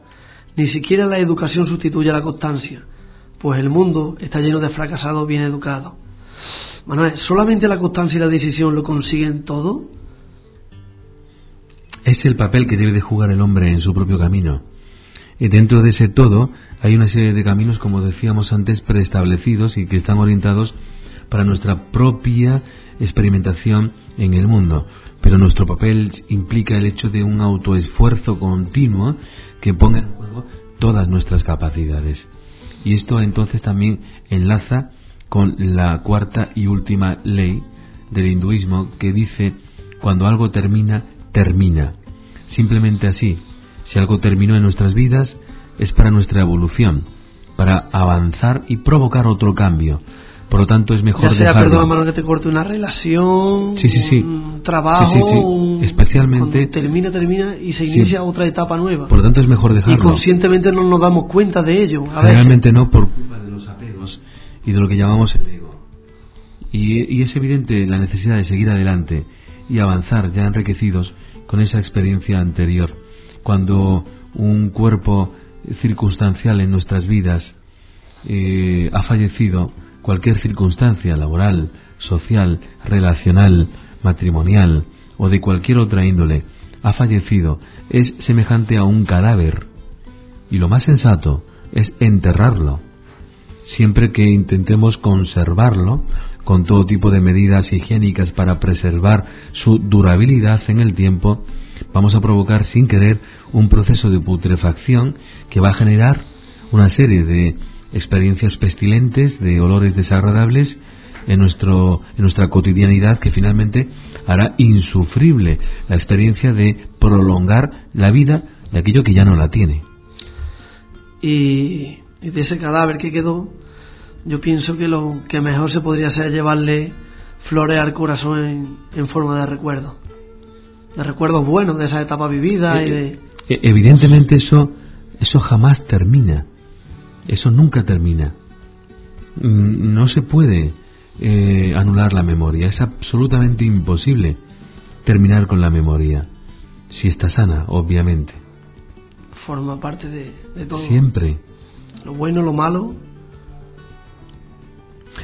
[SPEAKER 5] Ni siquiera la educación sustituye la constancia, pues el mundo está lleno de fracasados bien educados. Manuel, ¿solamente la constancia y la decisión lo consiguen todo?
[SPEAKER 1] Es el papel que debe de jugar el hombre en su propio camino. Y dentro de ese todo hay una serie de caminos, como decíamos antes, preestablecidos y que están orientados para nuestra propia experimentación en el mundo pero nuestro papel implica el hecho de un autoesfuerzo continuo que ponga en juego todas nuestras capacidades. Y esto entonces también enlaza con la cuarta y última ley del hinduismo que dice cuando algo termina, termina. Simplemente así. Si algo terminó en nuestras vidas, es para nuestra evolución, para avanzar y provocar otro cambio. Por lo tanto, es mejor
[SPEAKER 5] ya sea,
[SPEAKER 1] dejarlo.
[SPEAKER 5] perdón, Manuel, que te corte una relación,
[SPEAKER 1] Sí, sí, sí.
[SPEAKER 5] un trabajo, un-
[SPEAKER 1] Especialmente-
[SPEAKER 5] termina, termina y se inicia otra etapa nueva.
[SPEAKER 1] Por lo tanto, es mejor
[SPEAKER 5] y
[SPEAKER 1] dejarlo.
[SPEAKER 5] conscientemente no nos damos cuenta de ello. A veces.
[SPEAKER 1] Realmente no por culpa de los apegos y de lo que llamamos el ego. Y, y es evidente la necesidad de seguir adelante y avanzar ya enriquecidos con esa experiencia anterior. Cuando un cuerpo circunstancial en nuestras vidas eh, ha fallecido, cualquier circunstancia laboral, social, relacional, matrimonial o de cualquier otra índole, ha fallecido, es semejante a un cadáver. Y lo más sensato es enterrarlo, siempre que intentemos conservarlo con todo tipo de medidas higiénicas para preservar su durabilidad en el tiempo, vamos a provocar sin querer un proceso de putrefacción que va a generar una serie de experiencias pestilentes, de olores desagradables en, nuestro, en nuestra cotidianidad que finalmente hará insufrible la experiencia de prolongar la vida de aquello que ya no la tiene.
[SPEAKER 5] y, de ese cadáver que quedó, yo pienso que lo que mejor se podría hacer es llevarle flores al corazón en, en forma de recuerdo. De recuerdos buenos de esa etapa vivida y de...
[SPEAKER 1] E- Evidentemente eso, eso jamás termina. Eso nunca termina. Mm, No se puede eh, anular la memoria. Es absolutamente imposible terminar con la memoria. Si está sana, obviamente.
[SPEAKER 5] forma parte de, de todo.
[SPEAKER 1] Siempre.
[SPEAKER 5] Lo bueno, lo malo,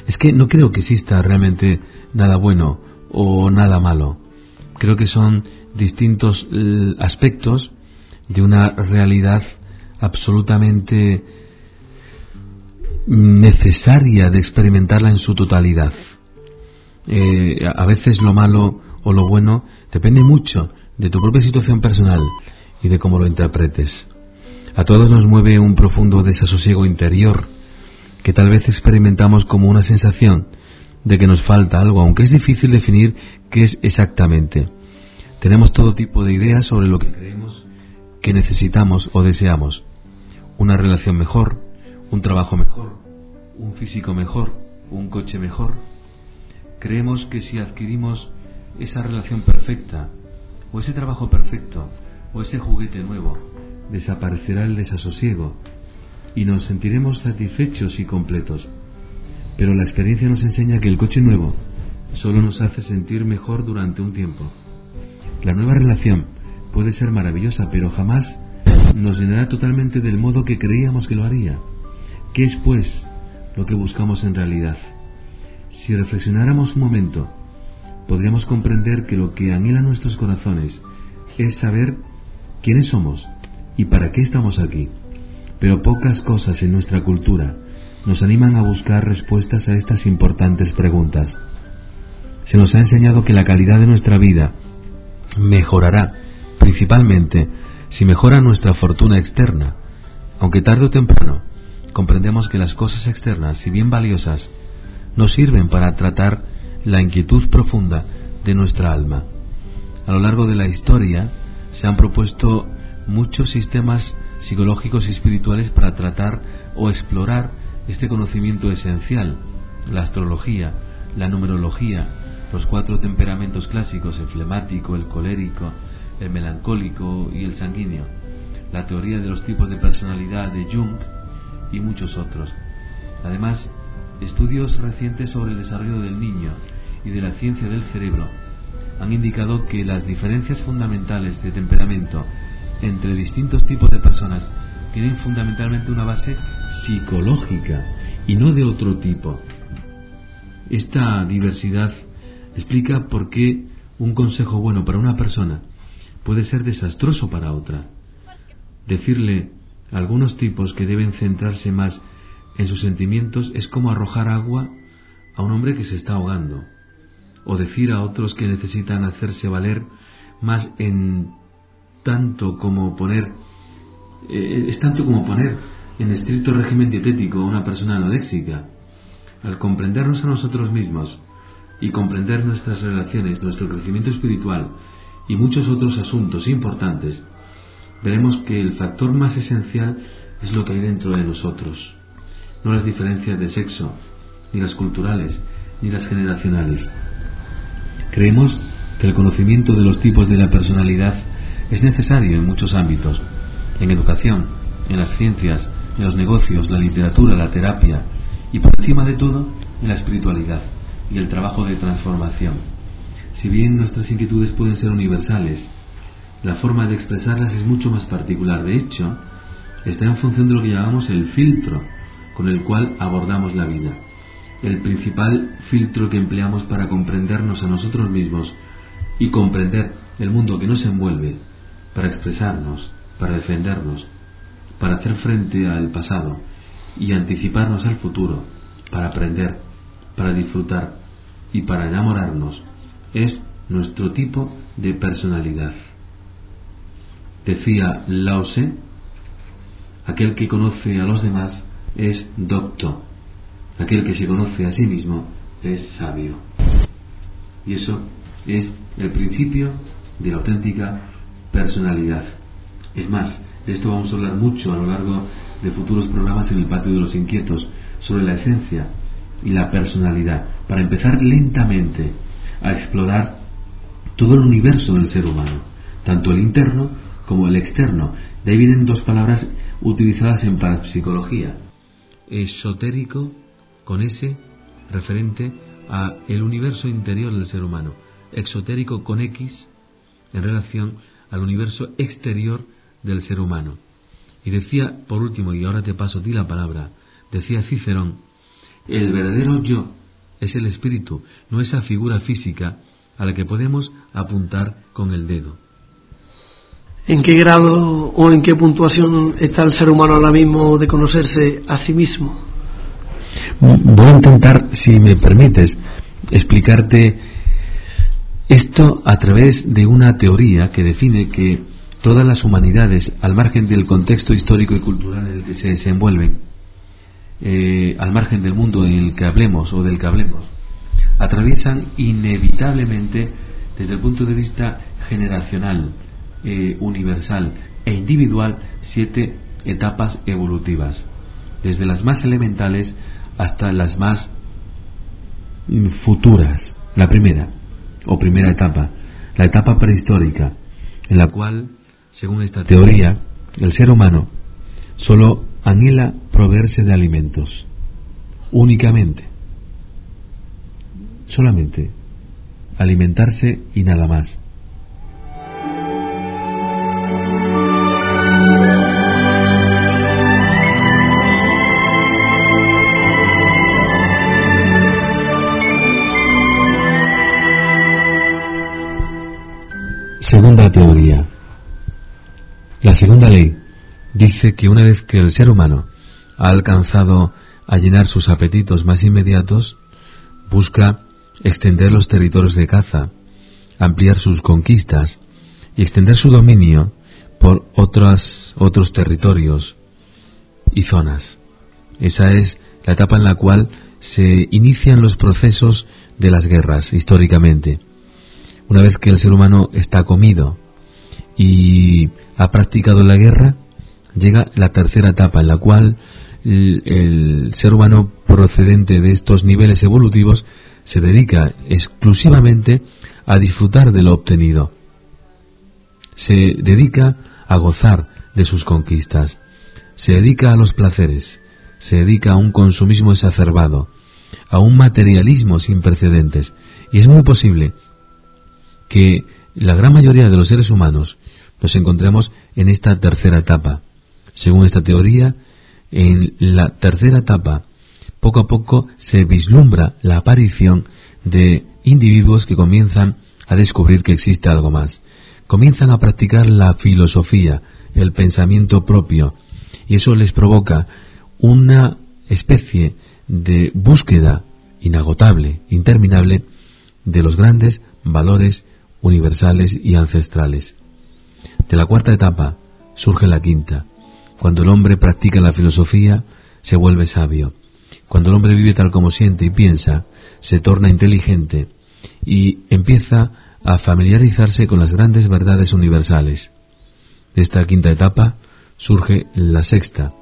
[SPEAKER 1] Es que no creo que exista realmente nada bueno o nada malo. Creo que son distintos eh, aspectos de una realidad absolutamente necesaria de experimentarla en su totalidad. Eh, a veces lo malo o lo bueno depende mucho de tu propia situación personal y de cómo lo interpretes. A todos nos mueve un profundo desasosiego interior que tal vez experimentamos como una sensación de que nos falta algo, aunque es difícil definir qué es exactamente. Tenemos todo tipo de ideas sobre lo que creemos que necesitamos o deseamos. Una relación mejor, un trabajo mejor, un físico mejor, un coche mejor. Creemos que si adquirimos esa relación perfecta, o ese trabajo perfecto, o ese juguete nuevo, desaparecerá el desasosiego y nos sentiremos satisfechos y completos. Pero la experiencia nos enseña que el coche nuevo solo nos hace sentir mejor durante un tiempo. La nueva relación puede ser maravillosa, pero jamás nos llenará totalmente del modo que creíamos que lo haría. ¿Qué es, pues, lo que buscamos en realidad? Si reflexionáramos un momento, podríamos comprender que lo que anhela nuestros corazones es saber quiénes somos y para qué estamos aquí. Pero pocas cosas en nuestra cultura nos animan a buscar respuestas a estas importantes preguntas. Se nos ha enseñado que la calidad de nuestra vida mejorará principalmente si mejora nuestra fortuna externa, aunque tarde o temprano comprendemos que las cosas externas, si bien valiosas, no sirven para tratar la inquietud profunda de nuestra alma. A lo largo de la historia se han propuesto muchos sistemas psicológicos y espirituales para tratar o explorar este conocimiento esencial, la astrología, la numerología, los cuatro temperamentos clásicos, el flemático, el colérico, el melancólico y el sanguíneo, la teoría de los tipos de personalidad de Jung y muchos otros. Además, estudios recientes sobre el desarrollo del niño y de la ciencia del cerebro han indicado que las diferencias fundamentales de temperamento entre distintos tipos de personas tienen fundamentalmente una base psicológica y no de otro tipo. Esta diversidad explica por qué un consejo bueno para una persona puede ser desastroso para otra. Decirle a algunos tipos que deben centrarse más en sus sentimientos es como arrojar agua a un hombre que se está ahogando, o decir a otros que necesitan hacerse valer más en tanto como poner eh, es tanto como poner en estricto régimen dietético a una persona anoréxica. al comprendernos a nosotros mismos y comprender nuestras relaciones, nuestro crecimiento espiritual y muchos otros asuntos importantes, veremos que el factor más esencial es lo que hay dentro de nosotros, no las diferencias de sexo, ni las culturales, ni las generacionales. Creemos que el conocimiento de los tipos de la personalidad es necesario en muchos ámbitos, en educación, en las ciencias, en los negocios, la literatura, la terapia y por encima de todo en la espiritualidad y el trabajo de transformación. Si bien nuestras inquietudes pueden ser universales, la forma de expresarlas es mucho más particular. De hecho, está en función de lo que llamamos el filtro con el cual abordamos la vida. El principal filtro que empleamos para comprendernos a nosotros mismos y comprender el mundo que nos envuelve, para expresarnos, para defendernos, para hacer frente al pasado y anticiparnos al futuro, para aprender, para disfrutar y para enamorarnos, es nuestro tipo de personalidad. Decía Lao Tse, aquel que conoce a los demás es docto, aquel que se conoce a sí mismo es sabio. Y eso es el principio de la auténtica personalidad. Es más, de esto vamos a hablar mucho a lo largo de futuros programas en el patio de los inquietos sobre la esencia y la personalidad, para empezar lentamente a explorar todo el universo del ser humano, tanto el interno como el externo. De ahí vienen dos palabras utilizadas en parapsicología. Esotérico, con ese, referente a el universo interior del ser humano. Exotérico con X, en relación al universo exterior del ser humano. Y decía, por último, y ahora te paso a ti la palabra, decía Cicerón, el verdadero yo es el espíritu, no esa figura física a la que podemos apuntar con el dedo.
[SPEAKER 5] ¿En qué grado o en qué puntuación está el ser humano ahora mismo de conocerse a sí mismo?
[SPEAKER 1] Voy a intentar, si me permites, explicarte esto a través de una teoría que define que todas las humanidades, al margen del contexto histórico y cultural en el que se desenvuelven, eh, al margen del mundo en el que hablemos o del que hablemos, atraviesan inevitablemente desde el punto de vista generacional, eh, universal e individual siete etapas evolutivas, desde las más elementales hasta las más mm, futuras. La primera, o primera etapa, la etapa prehistórica, en la cual, según esta teoría, el ser humano solo anhela proveerse de alimentos, únicamente, solamente, alimentarse y nada más. Segunda teoría. La segunda ley dice que una vez que el ser humano ha alcanzado a llenar sus apetitos más inmediatos, busca extender los territorios de caza, ampliar sus conquistas y extender su dominio por otras, otros territorios y zonas. Esa es la etapa en la cual se inician los procesos de las guerras históricamente. Una vez que el ser humano está comido y ha practicado la guerra, llega la tercera etapa en la cual el, ser humano procedente de estos niveles evolutivos se dedica exclusivamente a disfrutar de lo obtenido. Se dedica a gozar de sus conquistas. Se dedica a los placeres. Se dedica a un consumismo exacerbado, a un materialismo sin precedentes. Y es muy posible que la gran mayoría de los seres humanos nos encontremos en esta tercera etapa. Según esta teoría, en la tercera etapa, poco a poco se vislumbra la aparición de individuos que comienzan a descubrir que existe algo más. Comienzan a practicar la filosofía, el pensamiento propio, y eso les provoca una especie de búsqueda inagotable, interminable, de los grandes valores universales y ancestrales. De la cuarta etapa surge la quinta, cuando el hombre practica la filosofía, se vuelve sabio. Cuando el hombre vive tal como siente y piensa, se torna inteligente y empieza a familiarizarse con las grandes verdades universales. De esta quinta etapa surge la sexta.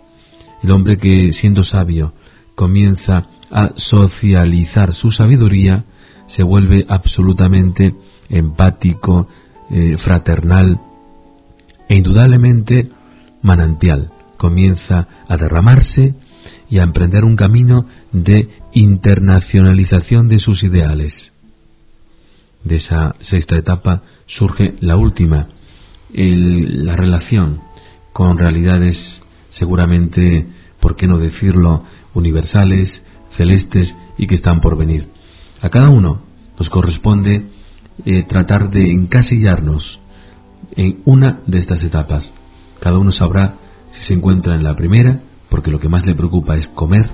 [SPEAKER 1] El hombre que, siendo sabio, comienza a socializar su sabiduría, se vuelve absolutamente empático, eh, fraternal e indudablemente manantial. Comienza a derramarse y a emprender un camino de internacionalización de sus ideales. De esa sexta etapa surge la última, la relación con realidades seguramente, por qué no decirlo, universales, celestes y que están por venir. A cada uno nos corresponde eh, tratar de encasillarnos en una de estas etapas. Cada uno sabrá si se encuentra en la primera, porque lo que más le preocupa es comer,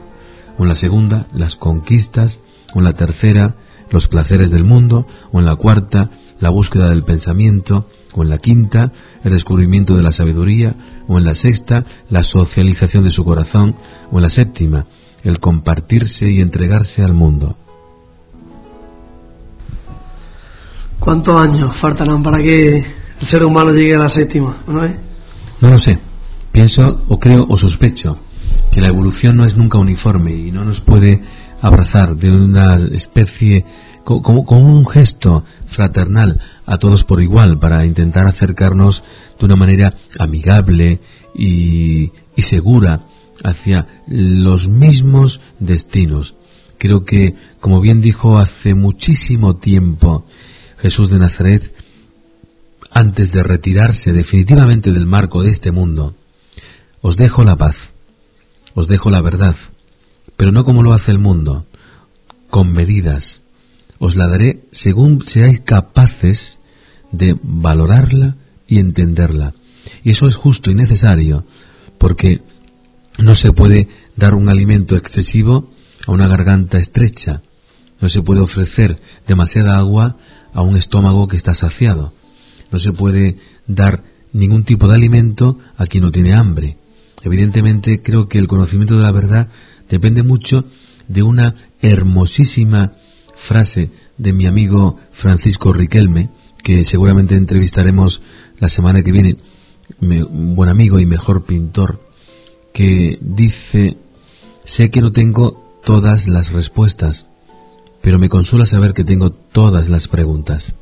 [SPEAKER 1] o en la segunda, las conquistas, o en la tercera, los placeres del mundo, o en la cuarta, la búsqueda del pensamiento, o en la quinta, el descubrimiento de la sabiduría, o en la sexta, la socialización de su corazón, o en la séptima, el compartirse y entregarse al mundo.
[SPEAKER 5] ¿Cuántos años faltarán para que el ser humano llegue a la séptima? ¿no,
[SPEAKER 1] no lo sé. Pienso o creo o sospecho que la evolución no es nunca uniforme y no nos puede abrazar de una especie como, un gesto fraternal a todos por igual para intentar acercarnos de una manera amigable y, y segura hacia los mismos destinos. Creo que, como bien dijo hace muchísimo tiempo Jesús de Nazaret, antes de retirarse definitivamente del marco de este mundo, os dejo la paz, os dejo la verdad, pero no como lo hace el mundo, con medidas. Os la daré según seáis capaces de valorarla y entenderla. Y eso es justo y necesario, porque no se puede dar un alimento excesivo a una garganta estrecha. No se puede ofrecer demasiada agua a un estómago que está saciado. No se puede dar ningún tipo de alimento a quien no tiene hambre. Evidentemente creo que el conocimiento de la verdad depende mucho de una hermosísima frase de mi amigo Francisco Riquelme, que seguramente entrevistaremos la semana que viene, buen amigo y mejor pintor, que dice, sé que no tengo todas las respuestas, pero me consuela saber que tengo todas las preguntas.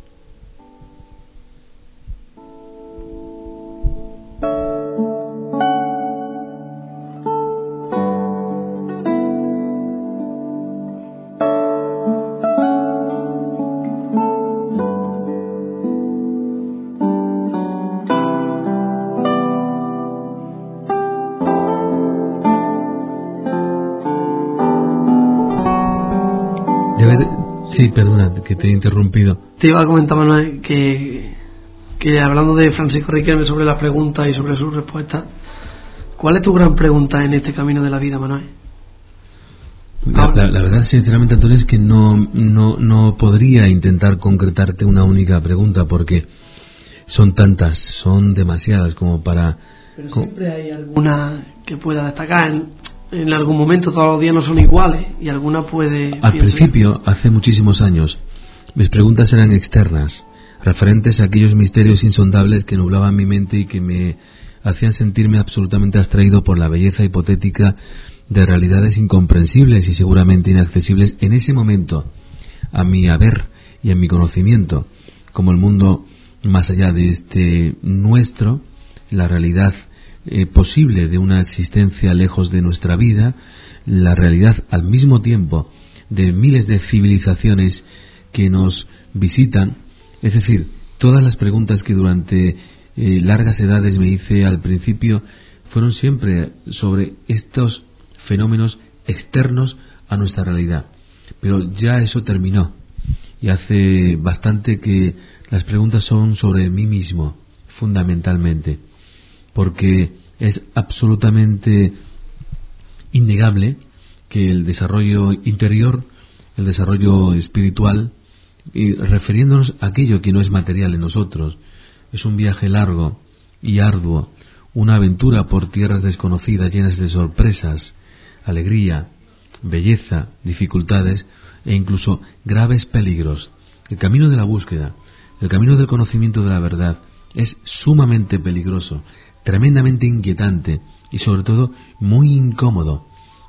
[SPEAKER 1] Que te he interrumpido.
[SPEAKER 5] Te iba a comentar, Manuel, que, que hablando de Francisco Riquelme sobre las preguntas y sobre sus respuestas, ¿cuál es tu gran pregunta en este camino de la vida, Manuel?
[SPEAKER 1] La, verdad, sinceramente, Antonio, es que no, no, no podría intentar concretarte una única pregunta porque son tantas, son demasiadas como para...
[SPEAKER 5] Pero siempre hay alguna que pueda destacar. En, algún momento todos los días no son iguales y alguna puede...
[SPEAKER 1] Al principio, hace muchísimos años, mis preguntas eran externas, referentes a aquellos misterios insondables que nublaban mi mente y que me hacían sentirme absolutamente abstraído por la belleza hipotética de realidades incomprensibles y seguramente inaccesibles en ese momento a mi haber y a mi conocimiento, como el mundo más allá de este nuestro, la realidad eh, posible de una existencia lejos de nuestra vida, la realidad al mismo tiempo de miles de civilizaciones que nos visitan, es decir, todas las preguntas que durante eh, largas edades me hice al principio fueron siempre sobre estos fenómenos externos a nuestra realidad. Pero ya eso terminó. Y hace bastante que las preguntas son sobre mí mismo, fundamentalmente porque es absolutamente innegable que el desarrollo interior, el desarrollo espiritual, y refiriéndonos a aquello que no es material en nosotros, es un viaje largo y arduo, una aventura por tierras desconocidas llenas de sorpresas, alegría, belleza, dificultades e incluso graves peligros. El camino de la búsqueda, el camino del conocimiento de la verdad es sumamente peligroso, tremendamente inquietante y sobre todo muy incómodo,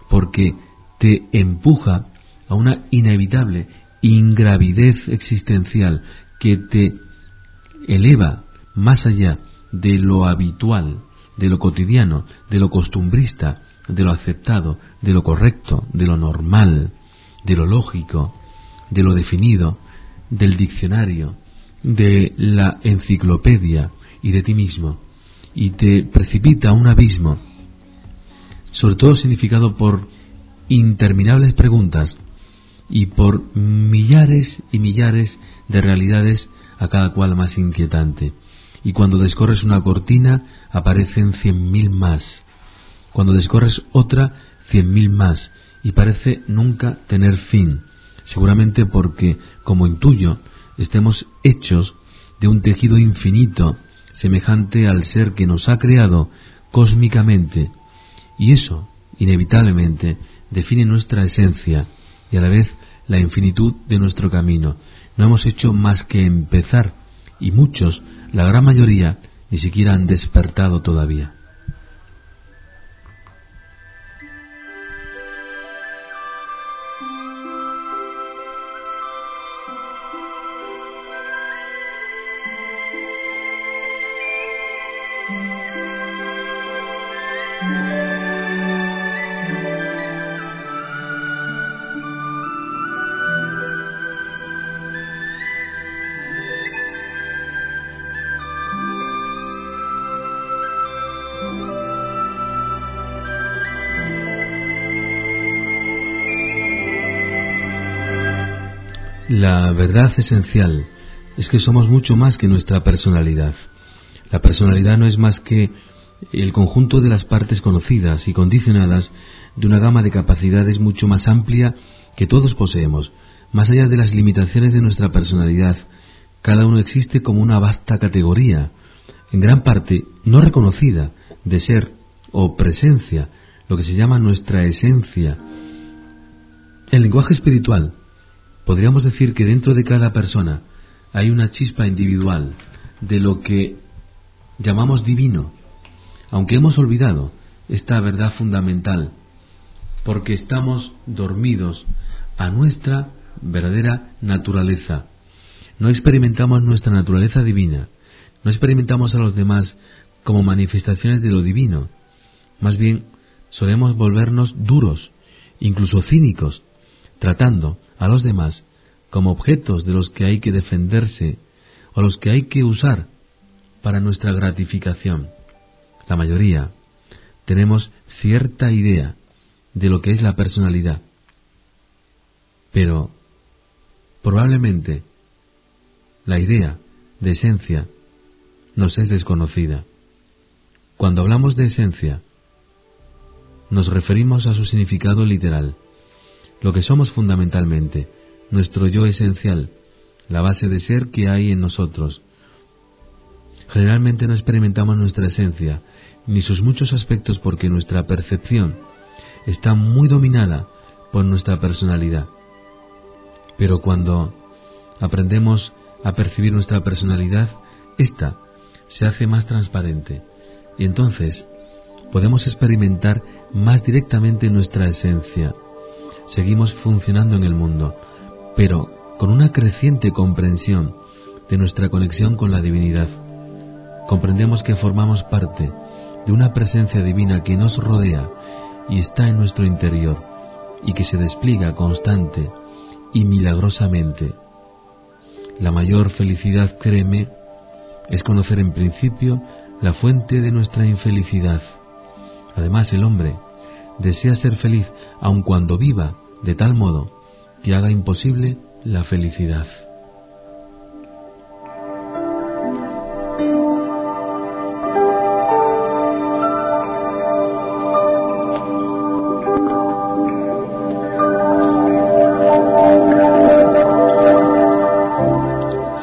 [SPEAKER 1] porque te empuja a una inevitable ingravidez existencial que te eleva más allá de lo habitual, de lo cotidiano, de lo costumbrista, de lo aceptado, de lo correcto, de lo normal, de lo lógico, de lo definido, del diccionario, de la enciclopedia y de ti mismo, y te precipita a un abismo, sobre todo significado por interminables preguntas y por millares y millares de realidades a cada cual más inquietante. Y cuando descorres una cortina aparecen cien mil más. Cuando descorres otra, cien mil más. Y parece nunca tener fin. Seguramente porque, como intuyo, estemos hechos de un tejido infinito, semejante al ser que nos ha creado cósmicamente. Y eso, inevitablemente, define nuestra esencia y a la vez la infinitud de nuestro camino. No hemos hecho más que empezar y muchos, la gran mayoría, ni siquiera han despertado todavía. Verdad esencial es que somos mucho más que nuestra personalidad. La personalidad no es más que el conjunto de las partes conocidas y condicionadas de una gama de capacidades mucho más amplia que todos poseemos. Más allá de las limitaciones de nuestra personalidad, cada uno existe como una vasta categoría, en gran parte no reconocida, de ser o presencia, lo que se llama nuestra esencia. El lenguaje espiritual Podríamos decir que dentro de cada persona hay una chispa individual de lo que llamamos divino, aunque hemos olvidado esta verdad fundamental, porque estamos dormidos a nuestra verdadera naturaleza. No experimentamos nuestra naturaleza divina, no experimentamos a los demás como manifestaciones de lo divino, más bien solemos volvernos duros, incluso cínicos, tratando a los demás como objetos de los que hay que defenderse o los que hay que usar para nuestra gratificación. La mayoría tenemos cierta idea de lo que es la personalidad, pero probablemente la idea de esencia nos es desconocida. Cuando hablamos de esencia, nos referimos a su significado literal, lo que somos fundamentalmente, nuestro yo esencial, la base de ser que hay en nosotros. Generalmente no experimentamos nuestra esencia, ni sus muchos aspectos porque nuestra percepción está muy dominada por nuestra personalidad. Pero cuando aprendemos a percibir nuestra personalidad, ésta se hace más transparente y entonces podemos experimentar más directamente nuestra esencia seguimos funcionando en el mundo, pero con una creciente comprensión de nuestra conexión con la divinidad. Comprendemos que formamos parte de una presencia divina que nos rodea y está en nuestro interior y que se despliega constante y milagrosamente. La mayor felicidad, créeme, es conocer en principio la fuente de nuestra infelicidad. Además, el hombre desea ser feliz aun cuando viva de tal modo que haga imposible la felicidad.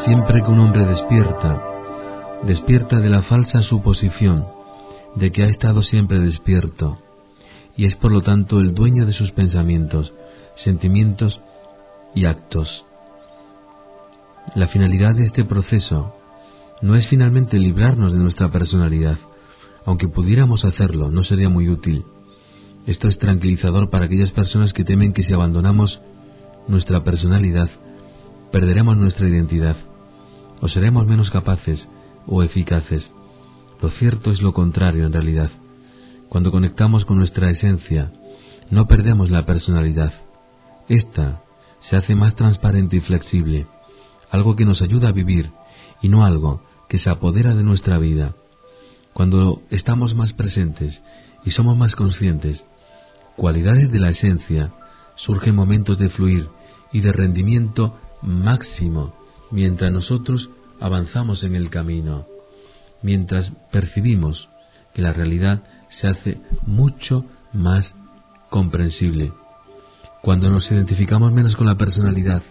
[SPEAKER 1] Siempre que un hombre despierta, despierta de la falsa suposición de que ha estado siempre despierto y es por lo tanto el dueño de sus pensamientos, sentimientos y actos. La finalidad de este proceso no es finalmente librarnos de nuestra personalidad, aunque pudiéramos hacerlo, no sería muy útil. Esto es tranquilizador para aquellas personas que temen que si abandonamos nuestra personalidad, perderemos nuestra identidad, o seremos menos capaces o eficaces. Lo cierto es lo contrario en realidad. Cuando conectamos con nuestra esencia, no perdemos la personalidad. Esta se hace más transparente y flexible, algo que nos ayuda a vivir y no algo que se apodera de nuestra vida. Cuando estamos más presentes y somos más conscientes, cualidades de la esencia, surgen momentos de fluir y de rendimiento máximo mientras nosotros avanzamos en el camino, mientras percibimos que la realidad se hace mucho más comprensible. Cuando nos identificamos menos con la personalidad,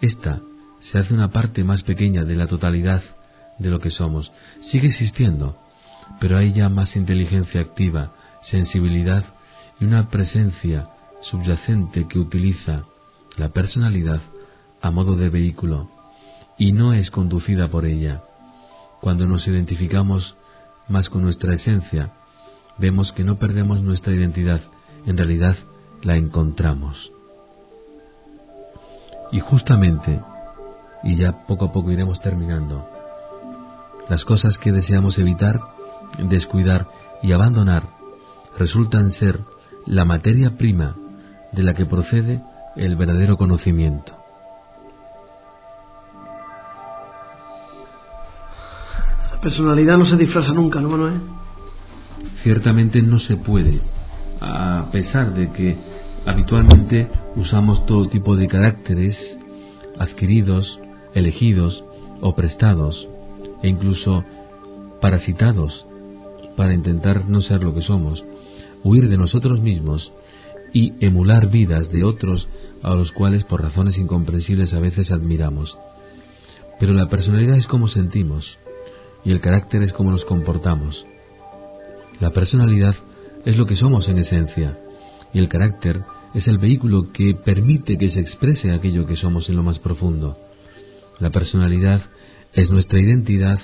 [SPEAKER 1] esta se hace una parte más pequeña de la totalidad de lo que somos. Sigue existiendo, pero hay ya más inteligencia activa, sensibilidad y una presencia subyacente que utiliza la personalidad a modo de vehículo y no es conducida por ella. Cuando nos identificamos más con nuestra esencia, vemos que no perdemos nuestra identidad, en realidad la encontramos. Y justamente, y ya poco a poco iremos terminando, las cosas que deseamos evitar, descuidar y abandonar resultan ser la materia prima de la que procede el verdadero conocimiento.
[SPEAKER 5] Personalidad no se disfraza nunca, ¿no, Manuel?
[SPEAKER 1] Ciertamente no se puede, a pesar de que habitualmente usamos todo tipo de caracteres adquiridos, elegidos o prestados, e incluso parasitados para intentar no ser lo que somos, huir de nosotros mismos y emular vidas de otros a los cuales por razones incomprensibles a veces admiramos. Pero la personalidad es como sentimos y el carácter es como nos comportamos. La personalidad es lo que somos en esencia y el carácter es el vehículo que permite que se exprese aquello que somos en lo más profundo. La personalidad es nuestra identidad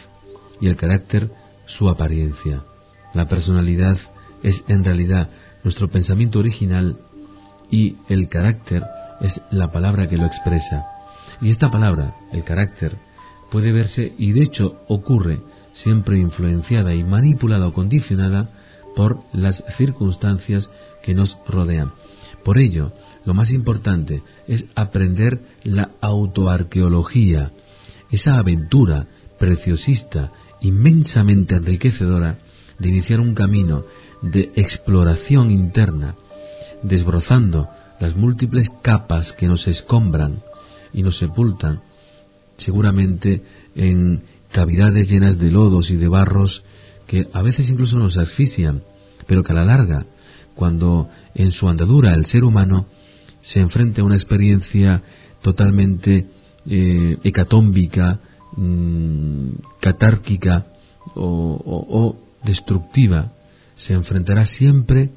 [SPEAKER 1] y el carácter su apariencia. La personalidad es en realidad nuestro pensamiento original y el carácter es la palabra que lo expresa. Y esta palabra, el carácter, puede verse y de hecho ocurre siempre influenciada y manipulada o condicionada por las circunstancias que nos rodean. Por ello, lo más importante es aprender la autoarqueología, esa aventura preciosista, inmensamente enriquecedora de iniciar un camino de exploración interna, desbrozando las múltiples capas que nos escombran y nos sepultan, seguramente en cavidades llenas de lodos y de barros que a veces incluso nos asfixian, pero que a la larga, cuando en su andadura el ser humano se enfrenta a una experiencia totalmente eh, hecatómbica, mm, catárquica o destructiva, se enfrentará siempre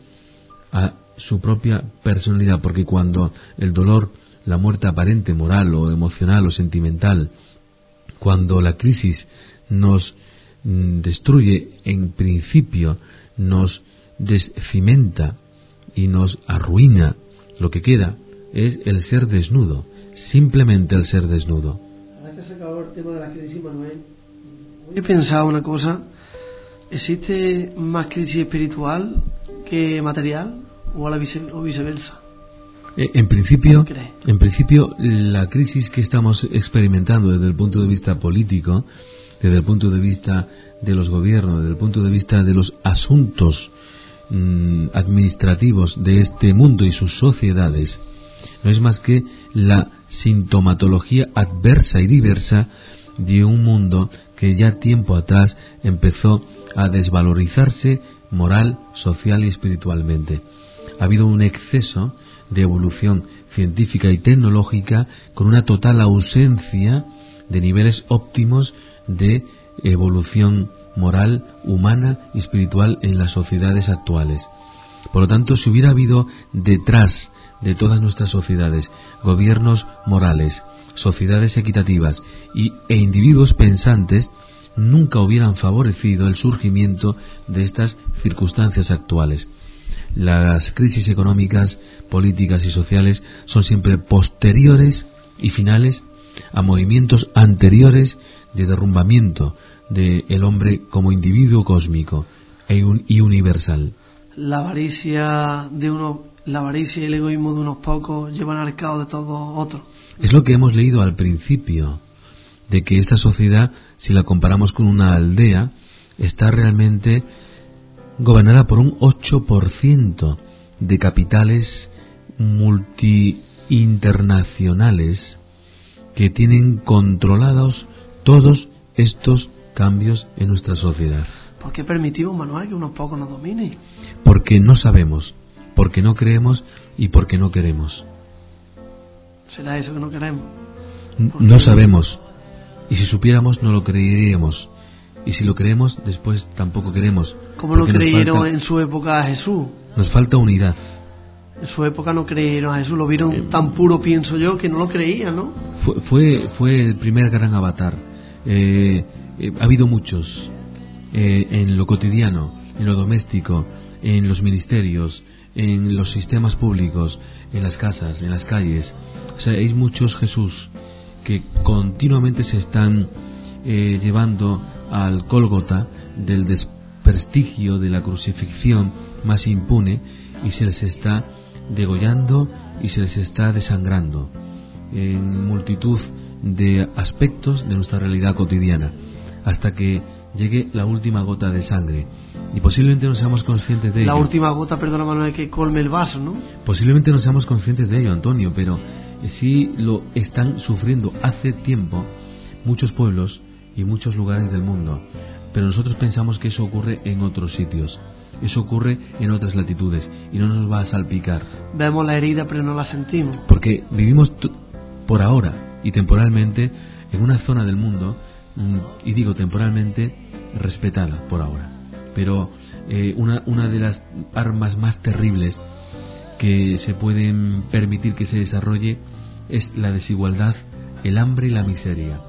[SPEAKER 1] a su propia personalidad, porque cuando el dolor, la muerte aparente, moral o emocional o sentimental, cuando la crisis nos mm, destruye, en principio nos descimenta y nos arruina, lo que queda es el ser desnudo, simplemente el ser desnudo.
[SPEAKER 5] Ahora que el tema de la crisis, Manuel, he pensado una cosa ¿Existe más crisis espiritual que material o, a la o viceversa?
[SPEAKER 1] Eh, en principio, en principio, la crisis que estamos experimentando desde el punto de vista político, desde el punto de vista de los gobiernos, desde el punto de vista de los asuntos mm, administrativos de este mundo y sus sociedades, no es más que la sintomatología adversa y diversa de un mundo que ya tiempo atrás empezó a desvalorizarse moral, social y espiritualmente. Ha habido un exceso de evolución científica y tecnológica con una total ausencia de niveles óptimos de evolución moral, humana y espiritual en las sociedades actuales. Por lo tanto, si hubiera habido detrás de todas nuestras sociedades gobiernos morales, sociedades equitativas y, e individuos pensantes, nunca hubieran favorecido el surgimiento de estas circunstancias actuales. Las crisis económicas, políticas y sociales son siempre posteriores y finales a movimientos anteriores de derrumbamiento del hombre como individuo cósmico e y universal.
[SPEAKER 5] La avaricia de uno, la avaricia y el egoísmo de unos pocos llevan al caos de todos otros.
[SPEAKER 1] Es lo que hemos leído al principio, de que esta sociedad, si la comparamos con una aldea, está realmente gobernada por un 8% de capitales multi-internacionales que tienen controlados todos estos cambios en nuestra sociedad.
[SPEAKER 5] ¿Por qué permitimos, Manuel, que unos pocos nos dominen?
[SPEAKER 1] Porque no sabemos, porque no creemos y porque no queremos.
[SPEAKER 5] ¿Será eso que no queremos?
[SPEAKER 1] No sabemos. Y si supiéramos, no lo creeríamos. Y si lo creemos, después tampoco queremos.
[SPEAKER 5] ¿Cómo lo creyeron en su época a Jesús?
[SPEAKER 1] Nos falta unidad.
[SPEAKER 5] En su época no creyeron a Jesús, lo vieron eh, tan puro, pienso yo, que no lo creían, ¿no?
[SPEAKER 1] Fue, fue, fue el primer gran avatar. Eh, eh, ha habido muchos en lo cotidiano, en lo doméstico, en los ministerios, en los sistemas públicos, en las casas, en las calles. O sea, hay muchos Jesús que continuamente se están llevando al Cólgota del desprestigio de la crucifixión más impune y se les está degollando y se les está desangrando en multitud de aspectos de nuestra realidad cotidiana hasta que llegue la última gota de sangre y posiblemente no seamos conscientes de ello.
[SPEAKER 5] La última gota, perdona Manuel, que colme el vaso, ¿no?
[SPEAKER 1] Posiblemente no seamos conscientes de ello, Antonio, pero sí lo están sufriendo hace tiempo muchos pueblos y muchos lugares del mundo. Pero nosotros pensamos que eso ocurre en otros sitios. Eso ocurre en otras latitudes y no nos va a salpicar.
[SPEAKER 5] Vemos la herida pero no la sentimos.
[SPEAKER 1] Porque vivimos por ahora y temporalmente en una zona del mundo, mm, y digo temporalmente, respetada por ahora. Pero eh, una, una de las armas más terribles que se pueden permitir que se desarrolle es la desigualdad, el hambre y la miseria.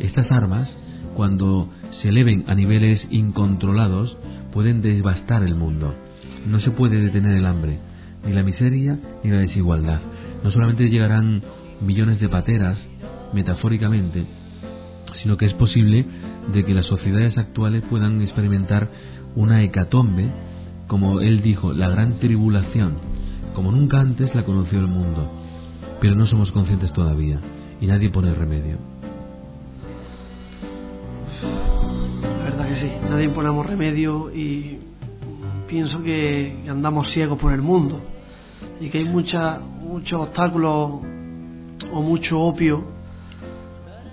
[SPEAKER 1] Estas armas, cuando se eleven a niveles incontrolados, pueden devastar el mundo. No se puede detener el hambre, ni la miseria, ni la desigualdad. No solamente llegarán millones de pateras, metafóricamente, sino que es posible de que las sociedades actuales puedan experimentar una hecatombe, como él dijo, la gran tribulación, como nunca antes la conoció el mundo. Pero no somos conscientes todavía, y nadie pone remedio.
[SPEAKER 5] Sí, nadie ponemos remedio y pienso que andamos ciegos por el mundo y que hay mucha, muchos obstáculos o mucho opio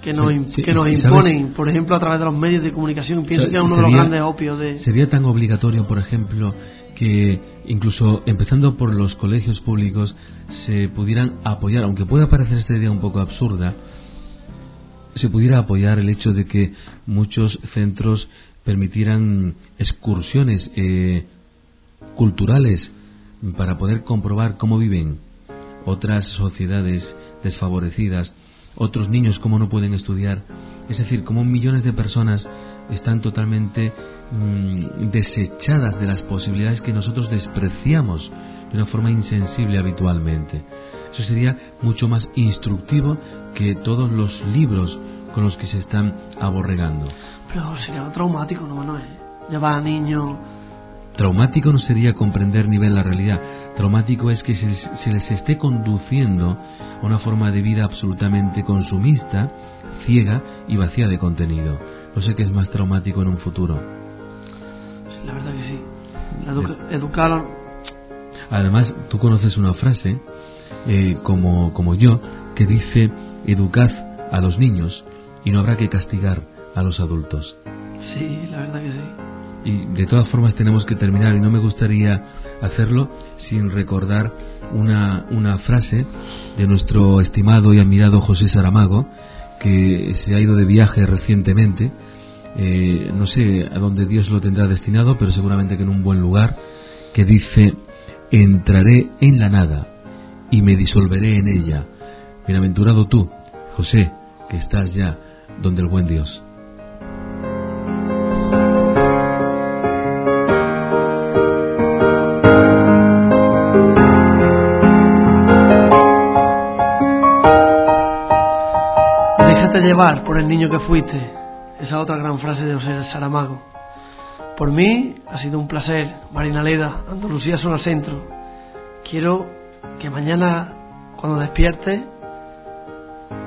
[SPEAKER 5] que nos, que nos imponen, por ejemplo, a través de los medios de comunicación. Pienso que es uno de los grandes opios de...
[SPEAKER 1] Sería tan obligatorio, por ejemplo, que incluso empezando por los colegios públicos se pudieran apoyar, aunque pueda parecer esta idea un poco absurda, se pudiera apoyar el hecho de que muchos centros permitieran excursiones eh, culturales para poder comprobar cómo viven otras sociedades desfavorecidas, otros niños cómo no pueden estudiar, es decir, cómo millones de personas están totalmente mm, desechadas de las posibilidades que nosotros despreciamos de una forma insensible habitualmente. Eso sería mucho más instructivo que todos los libros con los que se están aborregando.
[SPEAKER 5] Pero sería traumático, ¿no, Manuel? Llevar a niños...
[SPEAKER 1] Traumático no sería comprender ni ver la realidad. Traumático es que se, se, les esté conduciendo a una forma de vida absolutamente consumista, ciega y vacía de contenido. No sé qué es más traumático en un futuro.
[SPEAKER 5] Sí, la verdad que sí. educar.
[SPEAKER 1] Además, tú conoces una frase, eh, como, como yo, que dice: educad a los niños y no habrá que castigar a los adultos.
[SPEAKER 5] Sí, la verdad que sí.
[SPEAKER 1] Y de todas formas tenemos que terminar y no me gustaría hacerlo sin recordar una, una frase de nuestro estimado y admirado José Saramago, que se ha ido de viaje recientemente. Eh, no sé a dónde Dios lo tendrá destinado, pero seguramente que en un buen lugar, que dice, entraré en la nada y me disolveré en ella. Bienaventurado tú, José, que estás ya donde el buen Dios.
[SPEAKER 5] Déjate llevar por el niño que fuiste. Esa otra gran frase de José Saramago. Por mí ha sido un placer, Marina Leda, Andalucía Zona Centro. Quiero que mañana, cuando despiertes,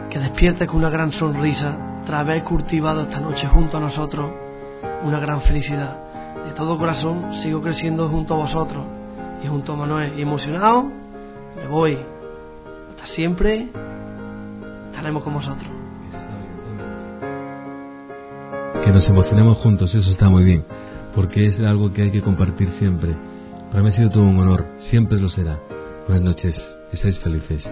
[SPEAKER 5] que despiertes con una gran sonrisa tras haber cultivado esta noche junto a nosotros una gran felicidad. De todo corazón sigo creciendo junto a vosotros y junto a Manuel. Y emocionado, me voy. Hasta siempre estaremos con vosotros.
[SPEAKER 1] Que nos emocionemos juntos, eso está muy bien, porque es algo que hay que compartir siempre. Para mí ha sido todo un honor, siempre lo será. Buenas noches, que seáis felices.